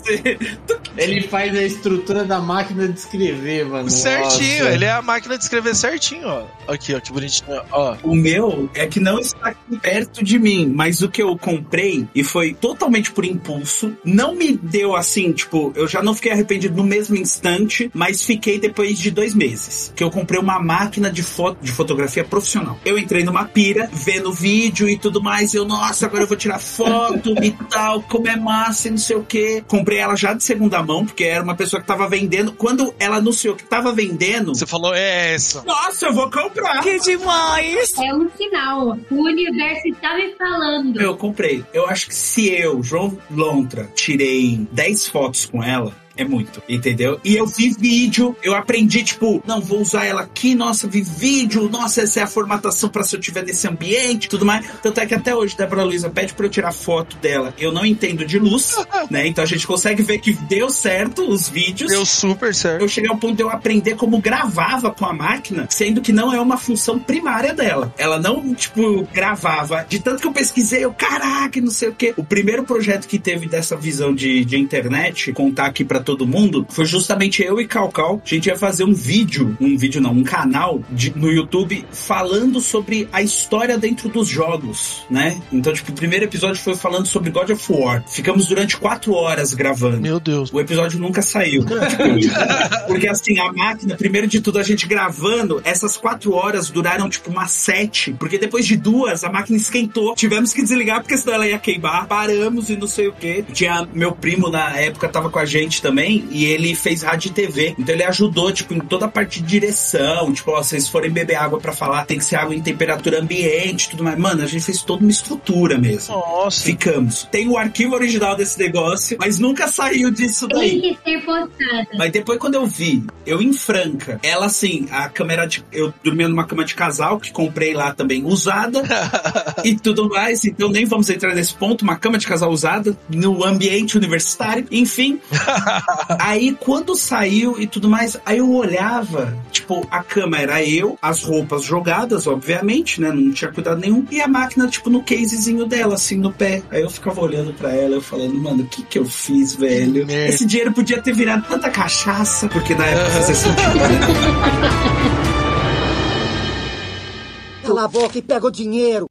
Ele faz a estrutura da máquina de escrever, mano. certinho, Nossa. ele é a máquina de escrever certinho, ó. Aqui, ó, que bonitinho, ó. O meu é que não está aqui perto de mim, mas o que eu comprei e foi totalmente por impulso, não me deu assim, tipo, eu já não fiquei arrependido no mesmo instante, mas fiquei depois de dois meses. Que eu comprei uma máquina de foto de fotografia profissional. Eu entrei numa pira, vendo vídeo e tudo mais, e eu, nossa, agora eu vou tirar foto e tal, como é massa e não sei o que. Comprei ela já de segunda mão, porque era uma pessoa que tava vendendo. Quando ela anunciou que tava vendendo, Você falou, é essa. nossa, eu vou comprar. Que demais! É um sinal. O universo está me falando. Eu comprei. Eu acho que se eu, João Lontra, tirei 10 fotos com ela, é muito, entendeu? E eu vi vídeo, eu aprendi, tipo, não, vou usar ela aqui, nossa, vi vídeo, nossa, essa é a formatação pra se eu tiver nesse ambiente, tudo mais. Tanto é que até hoje, Débora Luiza pede pra eu tirar foto dela. Eu não entendo de luz, né? Então a gente consegue ver que deu certo os vídeos. Deu super certo. Eu cheguei ao ponto de eu aprender como gravava com a máquina, sendo que não é uma função primária dela. Ela não, tipo, gravava. De tanto que eu pesquisei, eu, caraca, não sei o quê. O primeiro projeto que teve dessa visão de, de internet, contar aqui pra todo mundo, foi justamente eu e Calcal. A gente ia fazer um vídeo, um vídeo não, um canal de- no YouTube falando sobre a história dentro dos jogos, né? Então, tipo, o primeiro episódio foi falando sobre God of War. Ficamos durante quatro horas gravando. Meu Deus. O episódio nunca saiu. Tipo, porque assim, a máquina, primeiro de tudo, a gente gravando, essas quatro horas duraram tipo umas sete. Porque depois de duas, a máquina esquentou. Tivemos que desligar porque senão ela ia queimar. Paramos e não sei o que. Tinha meu primo na época, tava com a gente também, e ele fez rádio e TV. Então ele ajudou, tipo, em toda a parte de direção. Tipo, ó, vocês forem beber água pra falar, tem que ser água em temperatura ambiente e tudo mais. Mano, a gente fez toda uma estrutura mesmo. Nossa. Ficamos. Tem o arquivo original desse negócio, mas nunca saiu disso daí. Tem que ser postada. Mas depois quando eu vi, eu em Franca, ela assim, a câmera de. Eu dormia numa cama de casal, que comprei lá também usada e tudo mais. Então nem vamos entrar nesse ponto, uma cama de casal usada no ambiente universitário, enfim. aí quando saiu e tudo mais, aí eu olhava, tipo, a cama era eu, as roupas jogadas, obviamente, né? Não tinha cuidado nenhum. E a máquina, tipo, no casezinho dela, assim, no pé. Aí eu ficava olhando pra ela, eu falando, mano, o que que eu fiz, velho? merda. Esse dinheiro podia ter virado tanta cachaça, porque na época fazia sentido, né? Cala a boca e pega o dinheiro.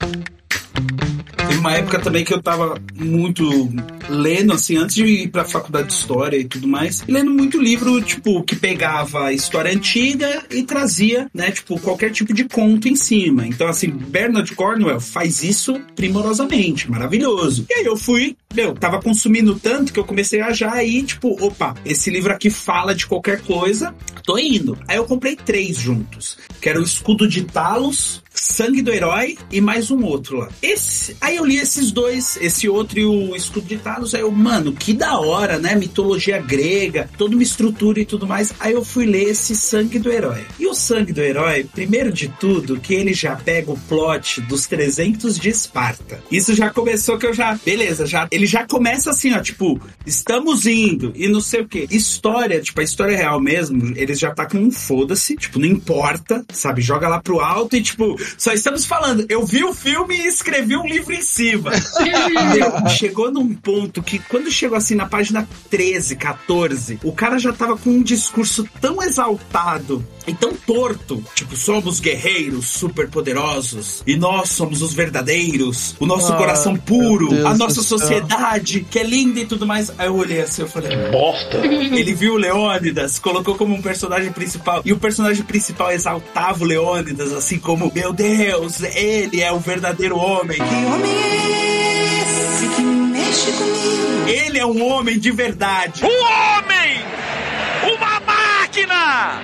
Teve uma época também que eu tava muito lendo, assim, antes de ir pra faculdade de história e tudo mais, lendo muito livro, tipo, que pegava a história antiga e trazia, né, tipo, qualquer tipo de conto em cima. Então, assim, Bernard Cornwell faz isso primorosamente, maravilhoso. E aí eu fui, meu, tava consumindo tanto que eu comecei a já ir, tipo, opa, esse livro aqui fala de qualquer coisa, tô indo. Aí eu comprei três juntos, que era o Escudo de Talos, Sangue do Herói e mais um outro lá. Esse, aí eu li esses dois, esse outro e o Escudo de Talos, aí eu, mano, que da hora, né? Mitologia grega, toda uma estrutura e tudo mais. Aí eu fui ler esse Sangue do Herói. E o Sangue do Herói, primeiro de tudo, que ele já pega o plot dos 300 de Esparta. Isso já começou que eu já, beleza, já ele já começa assim, ó, tipo, estamos indo e não sei o que. História, tipo, a história real mesmo, eles já tá com um foda-se, tipo, não importa, sabe? Joga lá pro alto e tipo, só estamos falando, eu vi o filme e escrevi um livro em cima. Meu, chegou num ponto que quando chegou assim na página 13, 14, o cara já tava com um discurso tão exaltado e tão torto, tipo, somos guerreiros super poderosos e nós somos os verdadeiros, o nosso Ah, coração puro, a nossa céu. sociedade que é linda e tudo mais. Aí eu olhei assim, eu falei, Bosta. ele viu o Leônidas, colocou como um personagem principal, e o personagem principal exaltava o Leônidas, assim como, meu Deus, ele é o verdadeiro homem. Que homem é esse que mexe comigo? Ele é um homem de verdade. homem!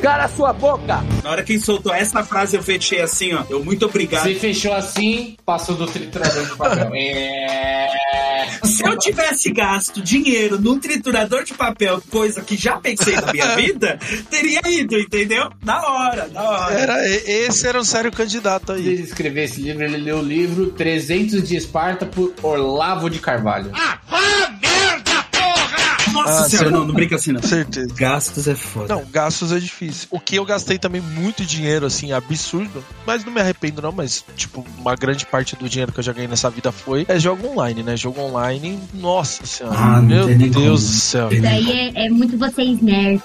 Cala sua boca! Na hora que ele soltou essa frase, eu fechei assim, ó. Eu muito obrigado. Você fechou assim, passou do triturador de papel. É... Se eu tivesse gasto dinheiro num triturador de papel, coisa que já pensei na minha vida, teria ido, entendeu? Da hora, da hora. Era, esse era um sério candidato aí. de escrever esse livro, ele leu o livro 300 de Esparta por Olavo de Carvalho. Nossa Ah, senhora, não, não brinca assim, não. Certeza. Gastos é foda. Não, gastos é difícil. O que eu gastei também muito dinheiro, assim, absurdo, mas não me arrependo não, mas, tipo, uma grande parte do dinheiro que eu já ganhei nessa vida foi é jogo online, né? Jogo online, nossa senhora. Ah, meu Deus como. do céu. Isso aí é, é muito vocês nerds.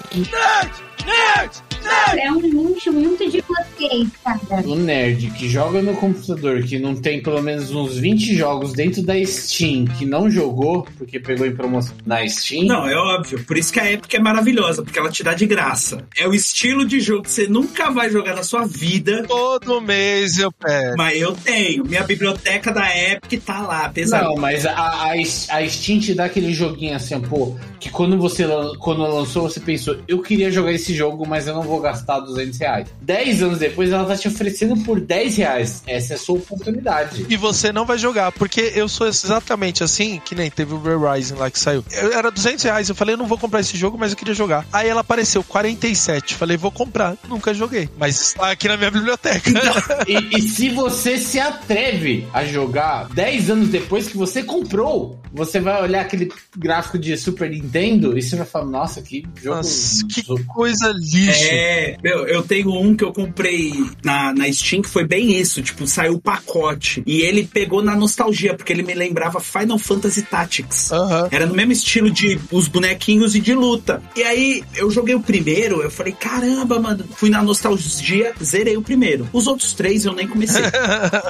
É um luxo muito de vocês, cara. O nerd que joga no computador, que não tem pelo menos uns 20 jogos dentro da Steam, que não jogou, porque pegou em promoção na Steam. Não, é óbvio. Por isso que a Epic é maravilhosa, porque ela te dá de graça. É o estilo de jogo que você nunca vai jogar na sua vida. Todo mês eu pego. Mas eu tenho. Minha biblioteca da Epic tá lá, pesado. Não, mas a, a, a Steam te dá aquele joguinho assim, pô, que quando você quando lançou, você pensou, eu queria jogar esse jogo, mas eu não vou gastar 200 reais. 10 anos depois, ela tá te oferecendo por 10 reais. Essa é a sua oportunidade. E você não vai jogar, porque eu sou exatamente assim, que nem teve o Rising lá que saiu. Eu, era 200 reais, eu falei, eu não vou comprar esse jogo, mas eu queria jogar. Aí ela apareceu, 47. Falei, vou comprar. Nunca joguei, mas está aqui na minha biblioteca. E, e se você se atreve a jogar 10 anos depois que você comprou, você vai olhar aquele gráfico de Super Nintendo e você vai falar, nossa, que jogo. Nossa, que coisa lixo. É, meu, eu tenho um que eu comprei na, na Steam que foi bem isso, tipo, saiu o pacote. E ele pegou na nostalgia, porque ele me lembrava Final Fantasy Tactics. Aham. Era no mesmo estilo de os bonequinhos e de luta. E aí, eu joguei o primeiro, eu falei, caramba, mano. Fui na nostalgia, zerei o primeiro. Os outros três eu nem comecei.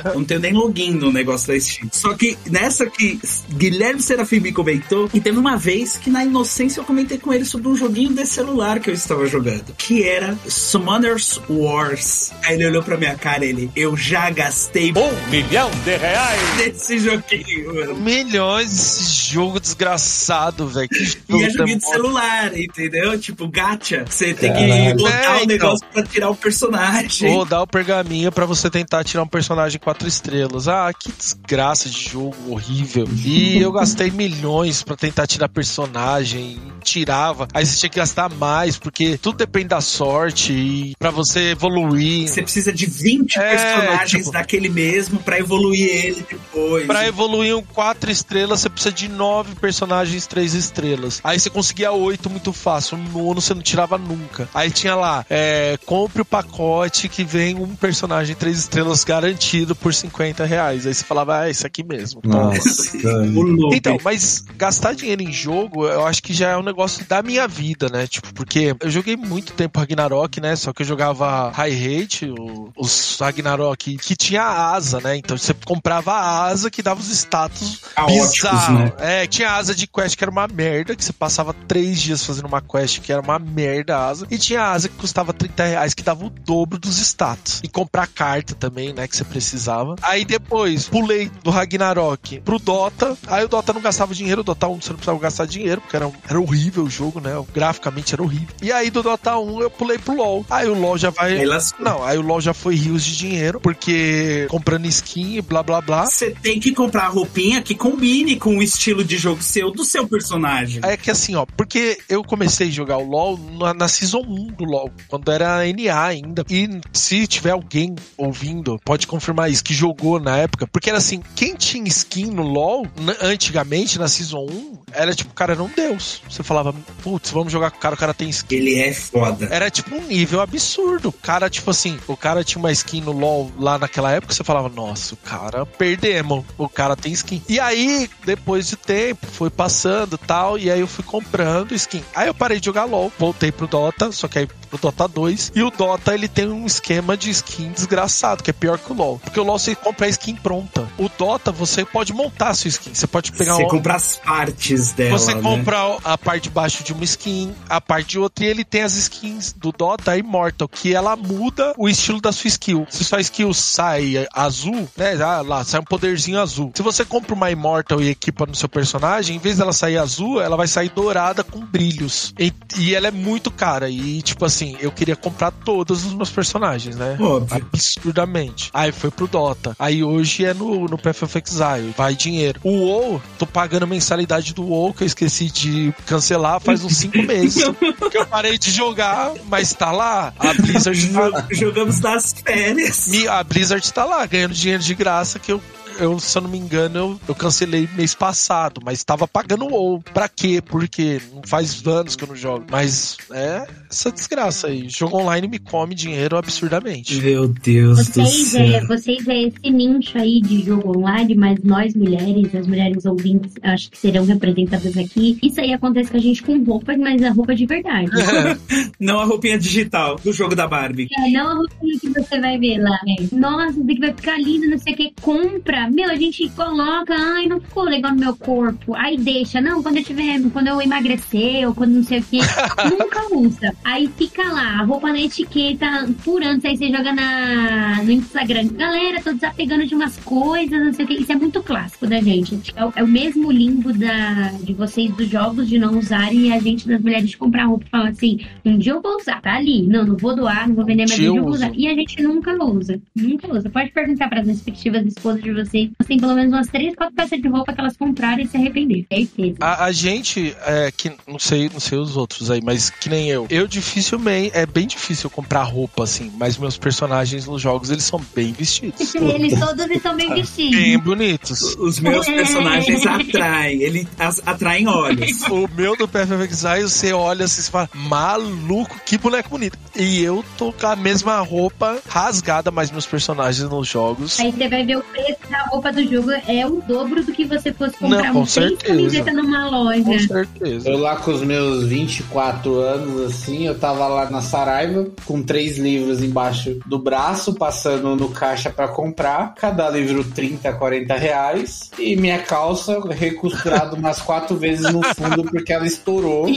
eu não tenho nem login no negócio da Steam. Só que nessa que Guilherme Serafim me comentou, e teve uma vez que na inocência eu comentei com ele sobre um joguinho de celular que eu estava jogando, que era Summoners Wars. Aí ele olhou pra minha cara e ele, eu já gastei Um milhão de reais! nesse joguinho, mano. Milhões desse jogo desgraçado, velho. Que E é joguinho de celular, entendeu? Tipo, gacha. Você tem que Caralho. botar É, o então. negócio pra tirar o personagem. Ou dar o pergaminho pra você tentar tirar um personagem quatro estrelas. Ah, que desgraça de jogo horrível. E eu gastei milhões pra tentar tirar personagem, tirava. Aí você tinha que gastar mais, porque tudo depende da sorte e pra você evoluir. Você precisa de 20 É, personagens tipo- daquele mesmo pra evoluir ele depois. Pra evoluir um 4 estrelas, você precisa de 9 personagens 3 estrelas. Aí você conseguia 8 muito fácil. O nono você não tirava nunca. Aí tinha lá, é, compre o pacote que vem um personagem 3 estrelas garantido por 50 reais. Aí você falava, ah, esse aqui mesmo. O louco. Então, mas gastar dinheiro em jogo, eu acho que já é um negócio da minha vida, né? Tipo, porque eu joguei muito tempo Ragnarok, né? Só que eu jogava High Hate, o- os Ragnarok que tinha asa, né? Então você comprava a asa que dava os status Caóticos, bizarros. né? É, tinha asa de quest que era uma merda, que você passava três dias fazendo uma quest que era uma merda a asa. E tinha asa que custava 30 reais, que dava o dobro dos status. E comprar carta também, né? Que você precisava. Aí depois, pulei do Ragnarok pro Dota. Aí o Dota não gastava dinheiro, o Dota 1 você não precisava gastar dinheiro, porque era, era horrível horrível o jogo, né? Graficamente era horrível. E aí do Dota 1 eu pulei pro LoL. Aí o LoL já vai. Não, aí o LoL já foi rios de dinheiro, porque comprando skin e blá blá blá. Você tem que comprar roupinha que combine com o estilo de jogo seu, do seu personagem. É que assim, ó, porque eu comecei a jogar o LoL na, na Season 1 do LoL, quando era NA ainda. E se tiver alguém ouvindo, pode confirmar isso, que jogou na época. Porque era assim, quem tinha skin no LoL, antigamente, na Season 1, era tipo, o cara era um deus. Você falava, putz, vamos jogar com o cara, o cara tem skin. Ele é foda. Era tipo um nível absurdo. O cara, tipo assim, o cara tinha uma skin no LoL lá naquela época, você falava, nossa, o cara perdemos. O cara tem skin. E aí, depois de tempo, foi passando e tal, e aí eu fui comprando skin. Aí eu parei de jogar LoL, voltei pro Dota, só que aí pro Dota 2. E o Dota, ele tem um esquema de skin desgraçado, que é pior que o LoL. Porque o LoL você compra a skin pronta. O Dota, você pode montar a sua skin. Você pode pegar Você um- compra as partes dela. você né? compra a parte de baixo de uma skin, a parte de outra, e ele tem as skins do Dota Immortal, que ela muda o estilo da sua skill. Se sua skill sai azul, né? Ah, lá, sai um poderzinho azul. Se você compra uma Immortal e equipa no seu personagem, em vez dela sair azul, ela vai sair dourada com brilhos. E, e ela é muito cara. E, tipo assim, eu queria comprar todos os meus personagens, né? Óbvio. Absurdamente. Aí foi pro Dota. Aí hoje é no, no Path of Exile. Vai dinheiro. O WoW, tô pagando a mensalidade do WoW, que eu esqueci de cancelar faz uns cinco meses. que eu parei de jogar, mas tá lá. A Blizzard tá, Jogamos nas férias. a Blizzard tá lá, ganhando dinheiro de graça, que eu. Eu, se eu não me engano, eu, eu cancelei mês passado, mas tava pagando o WoW. Pra quê? Porque não faz anos que eu não jogo. Mas é essa desgraça aí. Jogo online me come dinheiro absurdamente. Meu Deus do Vocês, é, céu. vocês é esse nicho aí de jogo online, mas nós mulheres, as mulheres ouvintes, acho que serão representadas aqui. Isso aí acontece com a gente com roupas, mas a roupa de verdade. Não a roupinha digital do jogo da Barbie. É, não a roupinha que você vai ver lá, né? Nossa, isso aqui vai ficar lindo, não sei o que. Compra. Meu, a gente coloca, ai, não ficou legal no meu corpo. Aí deixa. Não, quando eu tiver, quando eu emagrecer, ou quando não sei o que, nunca usa. Aí fica lá, a roupa na etiqueta por anos. Aí você joga na, no Instagram. Galera, tô desapegando de umas coisas, não sei o que. Isso é muito clássico da gente. É o, é o mesmo limbo da, de vocês dos jogos de não usarem e a gente das mulheres de comprar roupa e falar assim: um dia eu vou usar, tá ali. Não, não vou doar, não vou vender, mas um dia eu vou usar. E a gente nunca usa. Nunca usa. Pode perguntar para as respectivas esposas de vocês. Elas têm pelo menos umas três, quatro peças de roupa que elas compraram e se arrependeram. Certeza. A, a gente, é, que não sei, não sei os outros aí, mas que nem eu. Eu dificilmente, é bem difícil comprar roupa assim, mas meus personagens nos jogos eles são bem vestidos. Eles todos estão bem vestidos. Bem bonitos. Os meus personagens atraem. Ele as, atraem olhos. O meu do Perfect Exile, você olha assim e fala, maluco, que boneco bonito. E eu tô com a mesma roupa rasgada, mas meus personagens nos jogos. Aí você vai ver o preço da roupa do jogo é o dobro do que você fosse comprar Não, com três camisetas numa loja. Com certeza. Eu lá com os meus 24 anos, assim, eu tava lá na Saraiva com três livros embaixo do braço, passando no caixa pra comprar. Cada livro 30, 40 reais. E minha calça recosturada umas quatro vezes no fundo porque ela estourou. E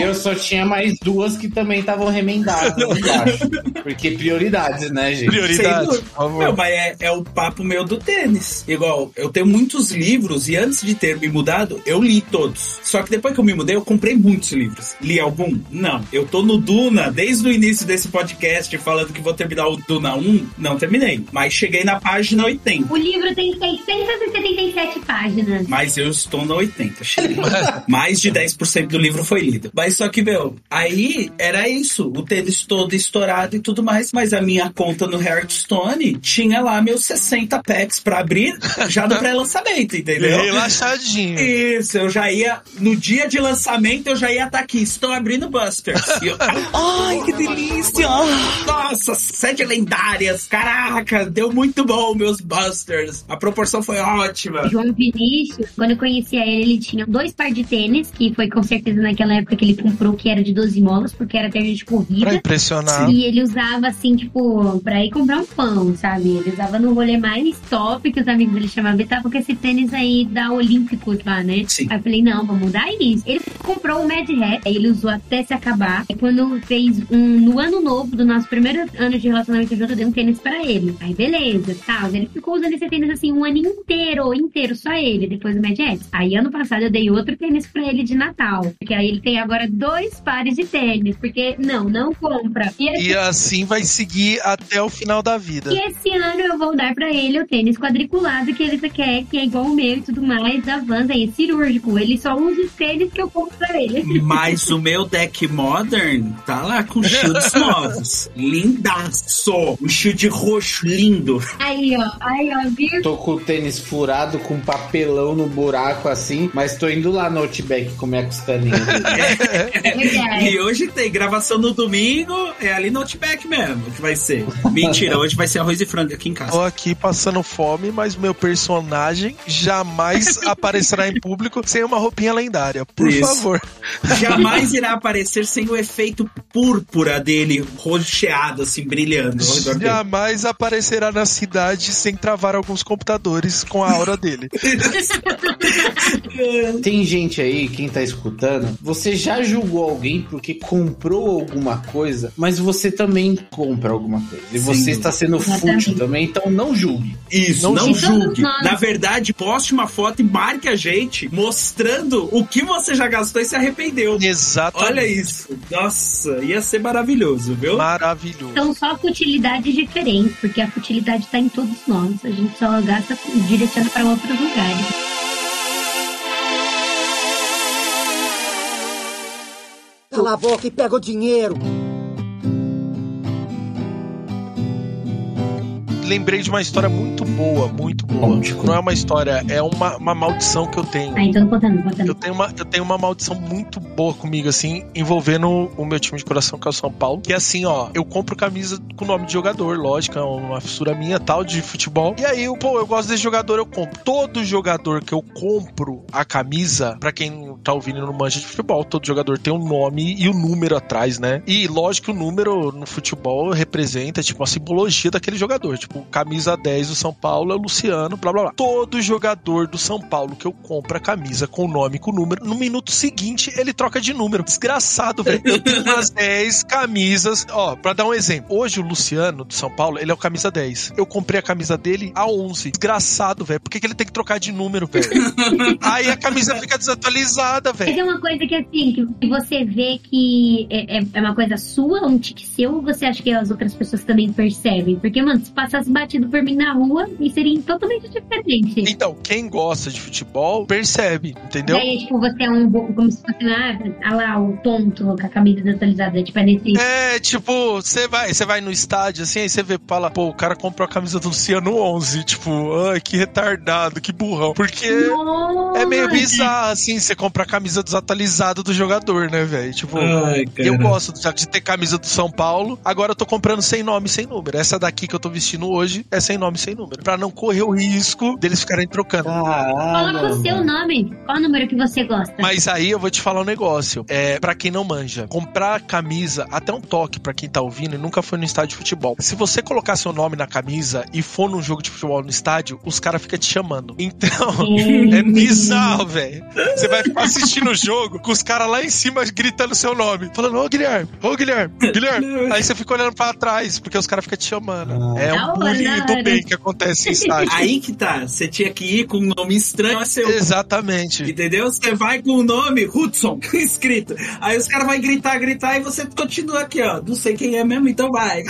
eu, eu só tinha mais duas que também estavam remendadas embaixo. Porque prioridades, né, gente? Prioridade. Sem dúvida. Meu, mas é, é o papo meu do tênis. Igual, eu tenho muitos livros e antes de ter me mudado, eu li todos. Só que depois que eu me mudei, eu comprei muitos livros. Li algum? Não. Eu tô no Duna desde o início desse podcast falando que vou terminar o Duna 1. Não terminei. Mas cheguei na página 80. O livro tem 677 páginas. Mas eu estou na 80, cheguei. Mais de 10% do livro foi lido. Mas só que, meu, aí era isso. O tênis todo estourado e tudo mais. Mas a minha conta no Hearthstone tinha lá meus 60 packs pra abrir já no pré-lançamento, entendeu? Relaxadinho. Isso, eu já ia. No dia de lançamento, eu já ia estar aqui. Estou abrindo Busters. E eu, Ai, que delícia! Nossa, sete lendárias. Caraca, deu muito bom meus Busters. A proporção foi ótima. João Vinícius, quando eu conhecia ele, ele tinha dois par de tênis, que foi com certeza naquela época que ele comprou, que era de 12 molas, porque era tênis de corrida. Pra impressionar. E ele usava assim, tipo, pra ir comprar um pão, sabe? Ele usava no rolê rolê mais top que os amigos dele chamavam. Ele com esse tênis aí da Olímpicos lá, né? Sim. Aí eu falei, não, vamos mudar isso. Ele comprou um Mad Hat, aí ele usou até se acabar. E quando fez um, no ano novo do nosso primeiro ano de relacionamento junto, eu dei um tênis pra ele. Aí beleza, tal. Ele ficou usando esse tênis assim um ano inteiro, inteiro, só ele, depois do Mad Hat. Aí ano passado eu dei outro tênis pra ele de Natal. Porque aí ele tem agora dois pares de tênis. Porque não, não compra. E, E assim vai seguir até o final da vida. e esse ano eu vou dar pra ele o tênis quadriculado que ele quer, que é igual o meu e tudo mais, da Vans, aí, cirúrgico. Ele só usa os tênis que eu compro pra ele. Mas o meu deck modern tá lá com shields novos. Lindaço! Um shield roxo lindo. Aí, ó, aí, ó, viu? Tô com o tênis furado, com papelão no buraco assim, mas tô indo lá no Outback comer a costelinha. É. E hoje tem gravação no domingo, é ali no Outback mesmo que vai ser. Mentira, hoje vai ser arroz e frango aqui em casa. Tô aqui passando fome, mas meu personagem jamais aparecerá em público sem uma roupinha lendária. Por Isso. favor. Jamais irá aparecer sem o efeito púrpura dele rocheado, assim, brilhando. redor dele. Jamais aparecerá na cidade sem travar alguns computadores com a aura dele. Tem gente aí, quem tá escutando, você já julgou alguém porque comprou alguma coisa, mas você também compra alguma coisa. E Sem você está sendo fútil também, então não julgue. Isso, Não não, julgue. julgue. Na verdade, poste uma foto e marque a gente mostrando o que você já gastou e se arrependeu. Exatamente. Olha isso. Nossa, ia ser maravilhoso, viu? Maravilhoso. São só futilidades diferentes, porque a futilidade tá em todos nós. A gente só gasta direcionando para outros lugares. Cala a boca e pega o dinheiro. Lembrei de uma história muito boa, muito boa. Não é uma história, é uma, uma maldição que eu tenho. Ah, então contando, contando. Eu tenho, uma, eu tenho uma maldição muito boa comigo, assim, envolvendo o meu time de coração, que é o São Paulo. Que é assim, ó, eu compro camisa com nome de jogador, lógico, é uma fissura minha tal, de futebol. E aí, eu, pô, eu gosto desse jogador, eu compro. Todo jogador que eu compro a camisa, pra quem tá ouvindo no mancha de futebol, todo jogador tem um nome e o um número atrás, né? E lógico que o número no futebol representa, tipo, a simbologia daquele jogador. Tipo, camisa 10 do São Paulo é o Luciano, blá blá blá. Todo jogador do São Paulo que eu compro a camisa com o nome e com o número, no minuto seguinte ele troca de número. Desgraçado, velho. Eu tenho umas 10 camisas. Ó, pra dar um exemplo. Hoje o Luciano do São Paulo, ele é o camisa 10. Eu comprei a camisa dele a 11. Desgraçado, velho. Por que, que ele tem que trocar de número, velho? Aí a camisa fica desatualizada, Mas velho. é uma coisa que assim, que você vê que é, é- é uma coisa sua, um tique seu, ou você acha que as outras pessoas também percebem? Porque, mano, se passasse batido por mim na rua, isso seria totalmente diferente. Então, quem gosta de futebol percebe, entendeu? Daí, tipo, você é um bo- como se fosse ah, ah lá, o tonto com a camisa desatualizada, tipo, é nesse. É, tipo, você vai, você vai no estádio assim, aí você vê, fala, pô, o cara comprou a camisa do Luciano 11, tipo, ai, que retardado, que burrão. Porque é meio Nossa! bizarro, assim, você compra a camisa desatualizada do jogador, né, velho? Tipo, Ai, eu gosto de de ter camisa do São Paulo, agora eu tô comprando sem nome e sem número. Essa daqui que eu tô vestindo hoje é sem nome sem número. Pra não correr o risco deles ficarem trocando. Coloca o seu nome. Qual o número que você gosta? Mas aí eu vou te falar um negócio. É, para quem não manja, comprar camisa, até um toque pra quem tá ouvindo e nunca foi no estádio de futebol. Se você colocar seu nome na camisa e for num jogo de futebol no estádio, os caras ficam te chamando. Então, é bizarro, velho. Você vai ficar assistindo o jogo com os caras lá em cima gritando seu nome, falando: Ô Guilherme, ô Guilherme, Guilherme. Aí você fica olhando pra trás, porque os caras ficam te chamando. É Da um bullying do bem que acontece em estádio. Aí que tá. Você tinha que ir com um nome estranho a seu. Exatamente. Entendeu? Você vai com o nome Hudson escrito. Aí os caras vão gritar, gritar e você continua aqui, ó. Não sei quem é mesmo, então vai.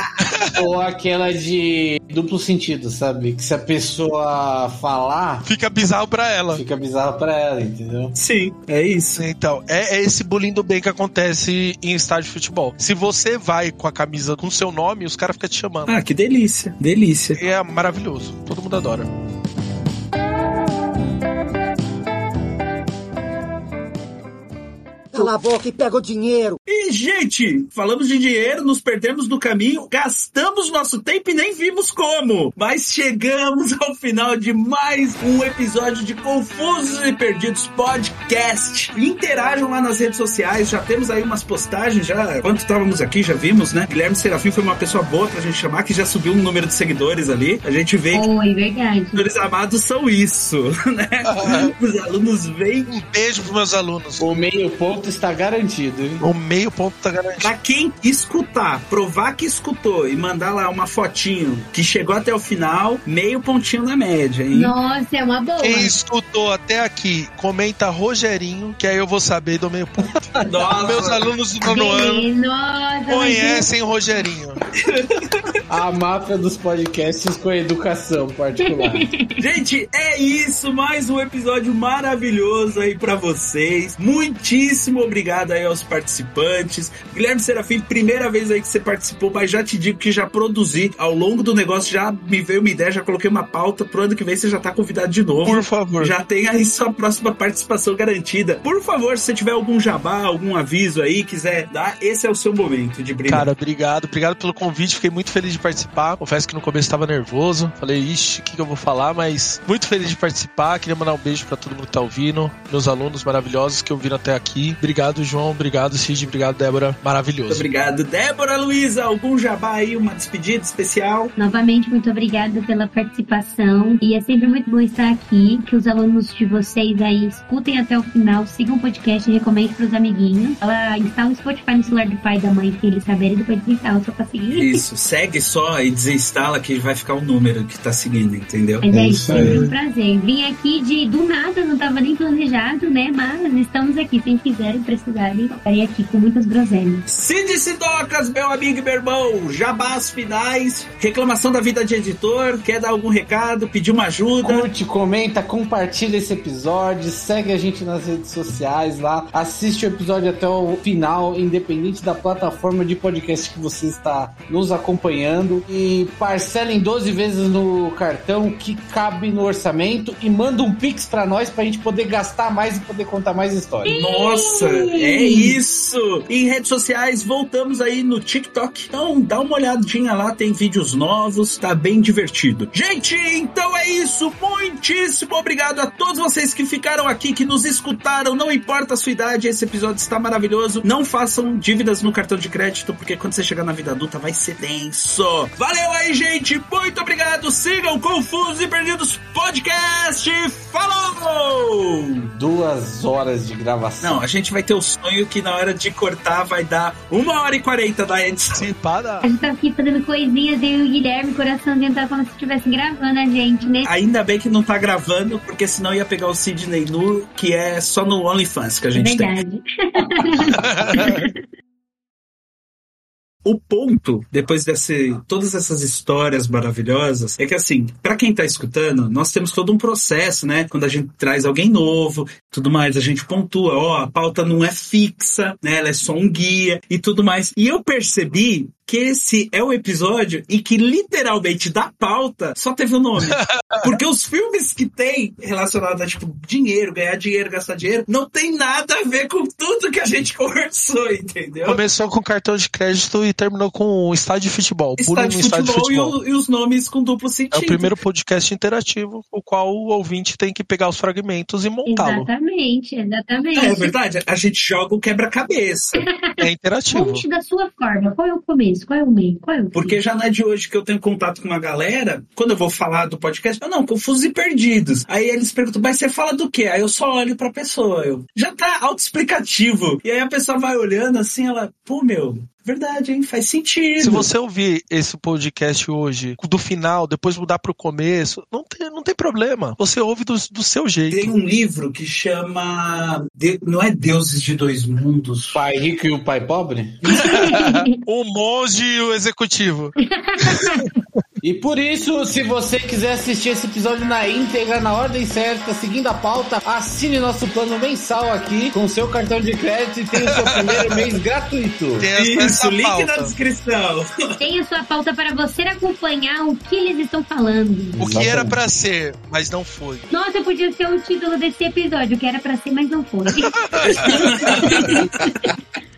Ou aquela de duplo sentido, sabe? Que se a pessoa falar, Fica bizarro pra ela. fica bizarro pra ela, entendeu? Sim, é isso. Então, é, é esse bullying do bem que acontece em estádio de futebol. Se você vai com a camisa com seu nome, os caras ficam te chamando. Ah, que delícia. Delícia. E é maravilhoso. Todo mundo adora. Cala a boca e pega o dinheiro. E gente, falamos de dinheiro, nos perdemos no caminho, gastamos nosso tempo e nem vimos como. Mas chegamos ao final de mais um episódio de Confusos e Perdidos Podcast. Interajam lá nas redes sociais, já temos aí umas postagens, já quando estávamos aqui, já vimos, né? Guilherme Serafim foi uma pessoa boa pra gente chamar, que já subiu um número de seguidores ali. A gente vê que Oi, verdade. os amados são isso, né? Os alunos veem Um beijo pros meus alunos. O meio ponto está garantido, hein? O meio ponto tá garantido. Pra quem escutar, provar que escutou e mandar lá uma fotinho que chegou até o final, meio pontinho na média, hein? Nossa, é uma boa. Quem escutou até aqui, comenta Rogerinho, que aí eu vou saber do meio ponto. Nossa, Meus alunos do nono ano conhecem o Rogerinho. A máfia dos podcasts com educação particular. Gente, é isso, mais um episódio maravilhoso aí pra vocês. Muitíssimo obrigado aí aos participantes. Guilherme Serafim, primeira vez aí que você participou, mas já te digo que já produzi ao longo do negócio, já me veio uma ideia, já coloquei uma pauta pro ano que vem você já tá convidado de novo. Por favor. Já tem aí sua próxima participação garantida. Por favor, se você tiver algum jabá, algum aviso aí, quiser dar, esse é o seu momento de brilhar. Cara, obrigado, obrigado pelo convite. Fiquei muito feliz de participar. Confesso que no começo estava nervoso. Falei, ixi, o que, que eu vou falar? Mas muito feliz de participar. Queria mandar um beijo pra todo mundo que tá ouvindo, meus alunos maravilhosos que ouviram até aqui. Obrigado, João. Obrigado, Cid. Obrigado, Débora. Muito Maravilhoso. obrigado. Débora Luiza, algum jabá aí, uma despedida especial? Novamente, muito obrigada pela participação. E é sempre muito bom estar aqui. Que os alunos de vocês aí escutem até o final, sigam o podcast e recomendem pros amiguinhos. Ela instala o Spotify no celular do pai e da mãe, se eles saberem, depois desinstala só pra seguir. Isso, segue só e desinstala que vai ficar o número que tá seguindo, entendeu? Mas é É isso, um prazer. Vim aqui de do nada, não tava nem planejado, né? Mas estamos aqui. Se quiserem, precisarem, estarei aqui com muitas groselhas. Cid Sidocas, meu amigo e meu irmão, jabás finais, reclamação da vida de editor, quer dar algum recado, pedir uma ajuda? Curte, comenta, compartilha esse episódio, segue a gente nas redes sociais lá, assiste o episódio até o final, independente da plataforma de podcast que você está nos acompanhando. E parcela em 12 vezes no cartão que cabe no orçamento e manda um pix pra nós pra gente poder gastar mais e poder contar mais histórias. Nossa, é isso! Em redes sociais, voltamos aí no TikTok. Então, dá uma olhadinha lá, tem vídeos novos, tá bem divertido. Gente, então é isso. Muitíssimo obrigado a todos vocês que ficaram aqui, que nos escutaram. Não importa a sua idade, esse episódio está maravilhoso. Não façam dívidas no cartão de crédito, porque quando você chegar na vida adulta vai ser tenso. Valeu aí, gente. Muito obrigado. Sigam Confusos e Perdidos Podcast. Falou! Duas horas de gravação. Não, a gente vai ter o sonho que na hora de cortar vai dar uma hora e quarenta da edição. Se para. A gente tá aqui fazendo coisinhas, eu e o Guilherme, coraçãozinho tá como se estivesse gravando a gente, né? Ainda bem que não tá gravando, porque senão ia pegar o Sidney nu, que é só no OnlyFans que a gente tem. O ponto, depois desse, todas essas histórias maravilhosas, é que assim, pra quem tá escutando, nós temos todo um processo, né? Quando a gente traz alguém novo, tudo mais, a gente pontua, ó, a pauta não é fixa, né? Ela é só um guia e tudo mais. E eu percebi que esse é o episódio em que literalmente da pauta só teve o nome. Porque os filmes que tem relacionado a tipo dinheiro, ganhar dinheiro, gastar dinheiro, não tem nada a ver com tudo que a gente conversou, entendeu? Começou com cartão de crédito e terminou com o estádio de futebol. Estádio de estádio de futebol, futebol. E, o- e os nomes com duplo É sentido. o primeiro podcast interativo, o qual o ouvinte tem que pegar os fragmentos e montá-lo. Exatamente, exatamente. É verdade, a gente joga o quebra-cabeça. É interativo. Conte da sua forma. Qual é o começo? Qual é o meio? Qual é o? Porque já não é de hoje que eu tenho contato com uma galera, quando eu vou falar do podcast, eu não, confusos e perdidos. Aí eles perguntam, mas você fala do quê? Aí eu só olho pra pessoa, eu, já tá autoexplicativo. E aí a pessoa vai olhando assim, ela, pô, meu, verdade, hein, faz sentido. Se você ouvir esse podcast hoje, do final, depois mudar pro começo, não tem, não tem problema. Você ouve do, do seu jeito. Tem um livro que chama, De- não é Deuses de Dois Mundos, Pai rico e o pai pobre? O monge e o executivo. E por isso, se você quiser assistir esse episódio na íntegra, na ordem certa, seguindo a pauta, assine nosso plano mensal aqui com seu cartão de crédito e tenha o seu primeiro mês gratuito. Tem essa, Isso, link pauta. na descrição. Tem a sua pauta para você acompanhar o que eles estão falando. O que era pra ser, mas não foi. Nossa, podia ser o título desse episódio, o que era pra ser, mas não foi.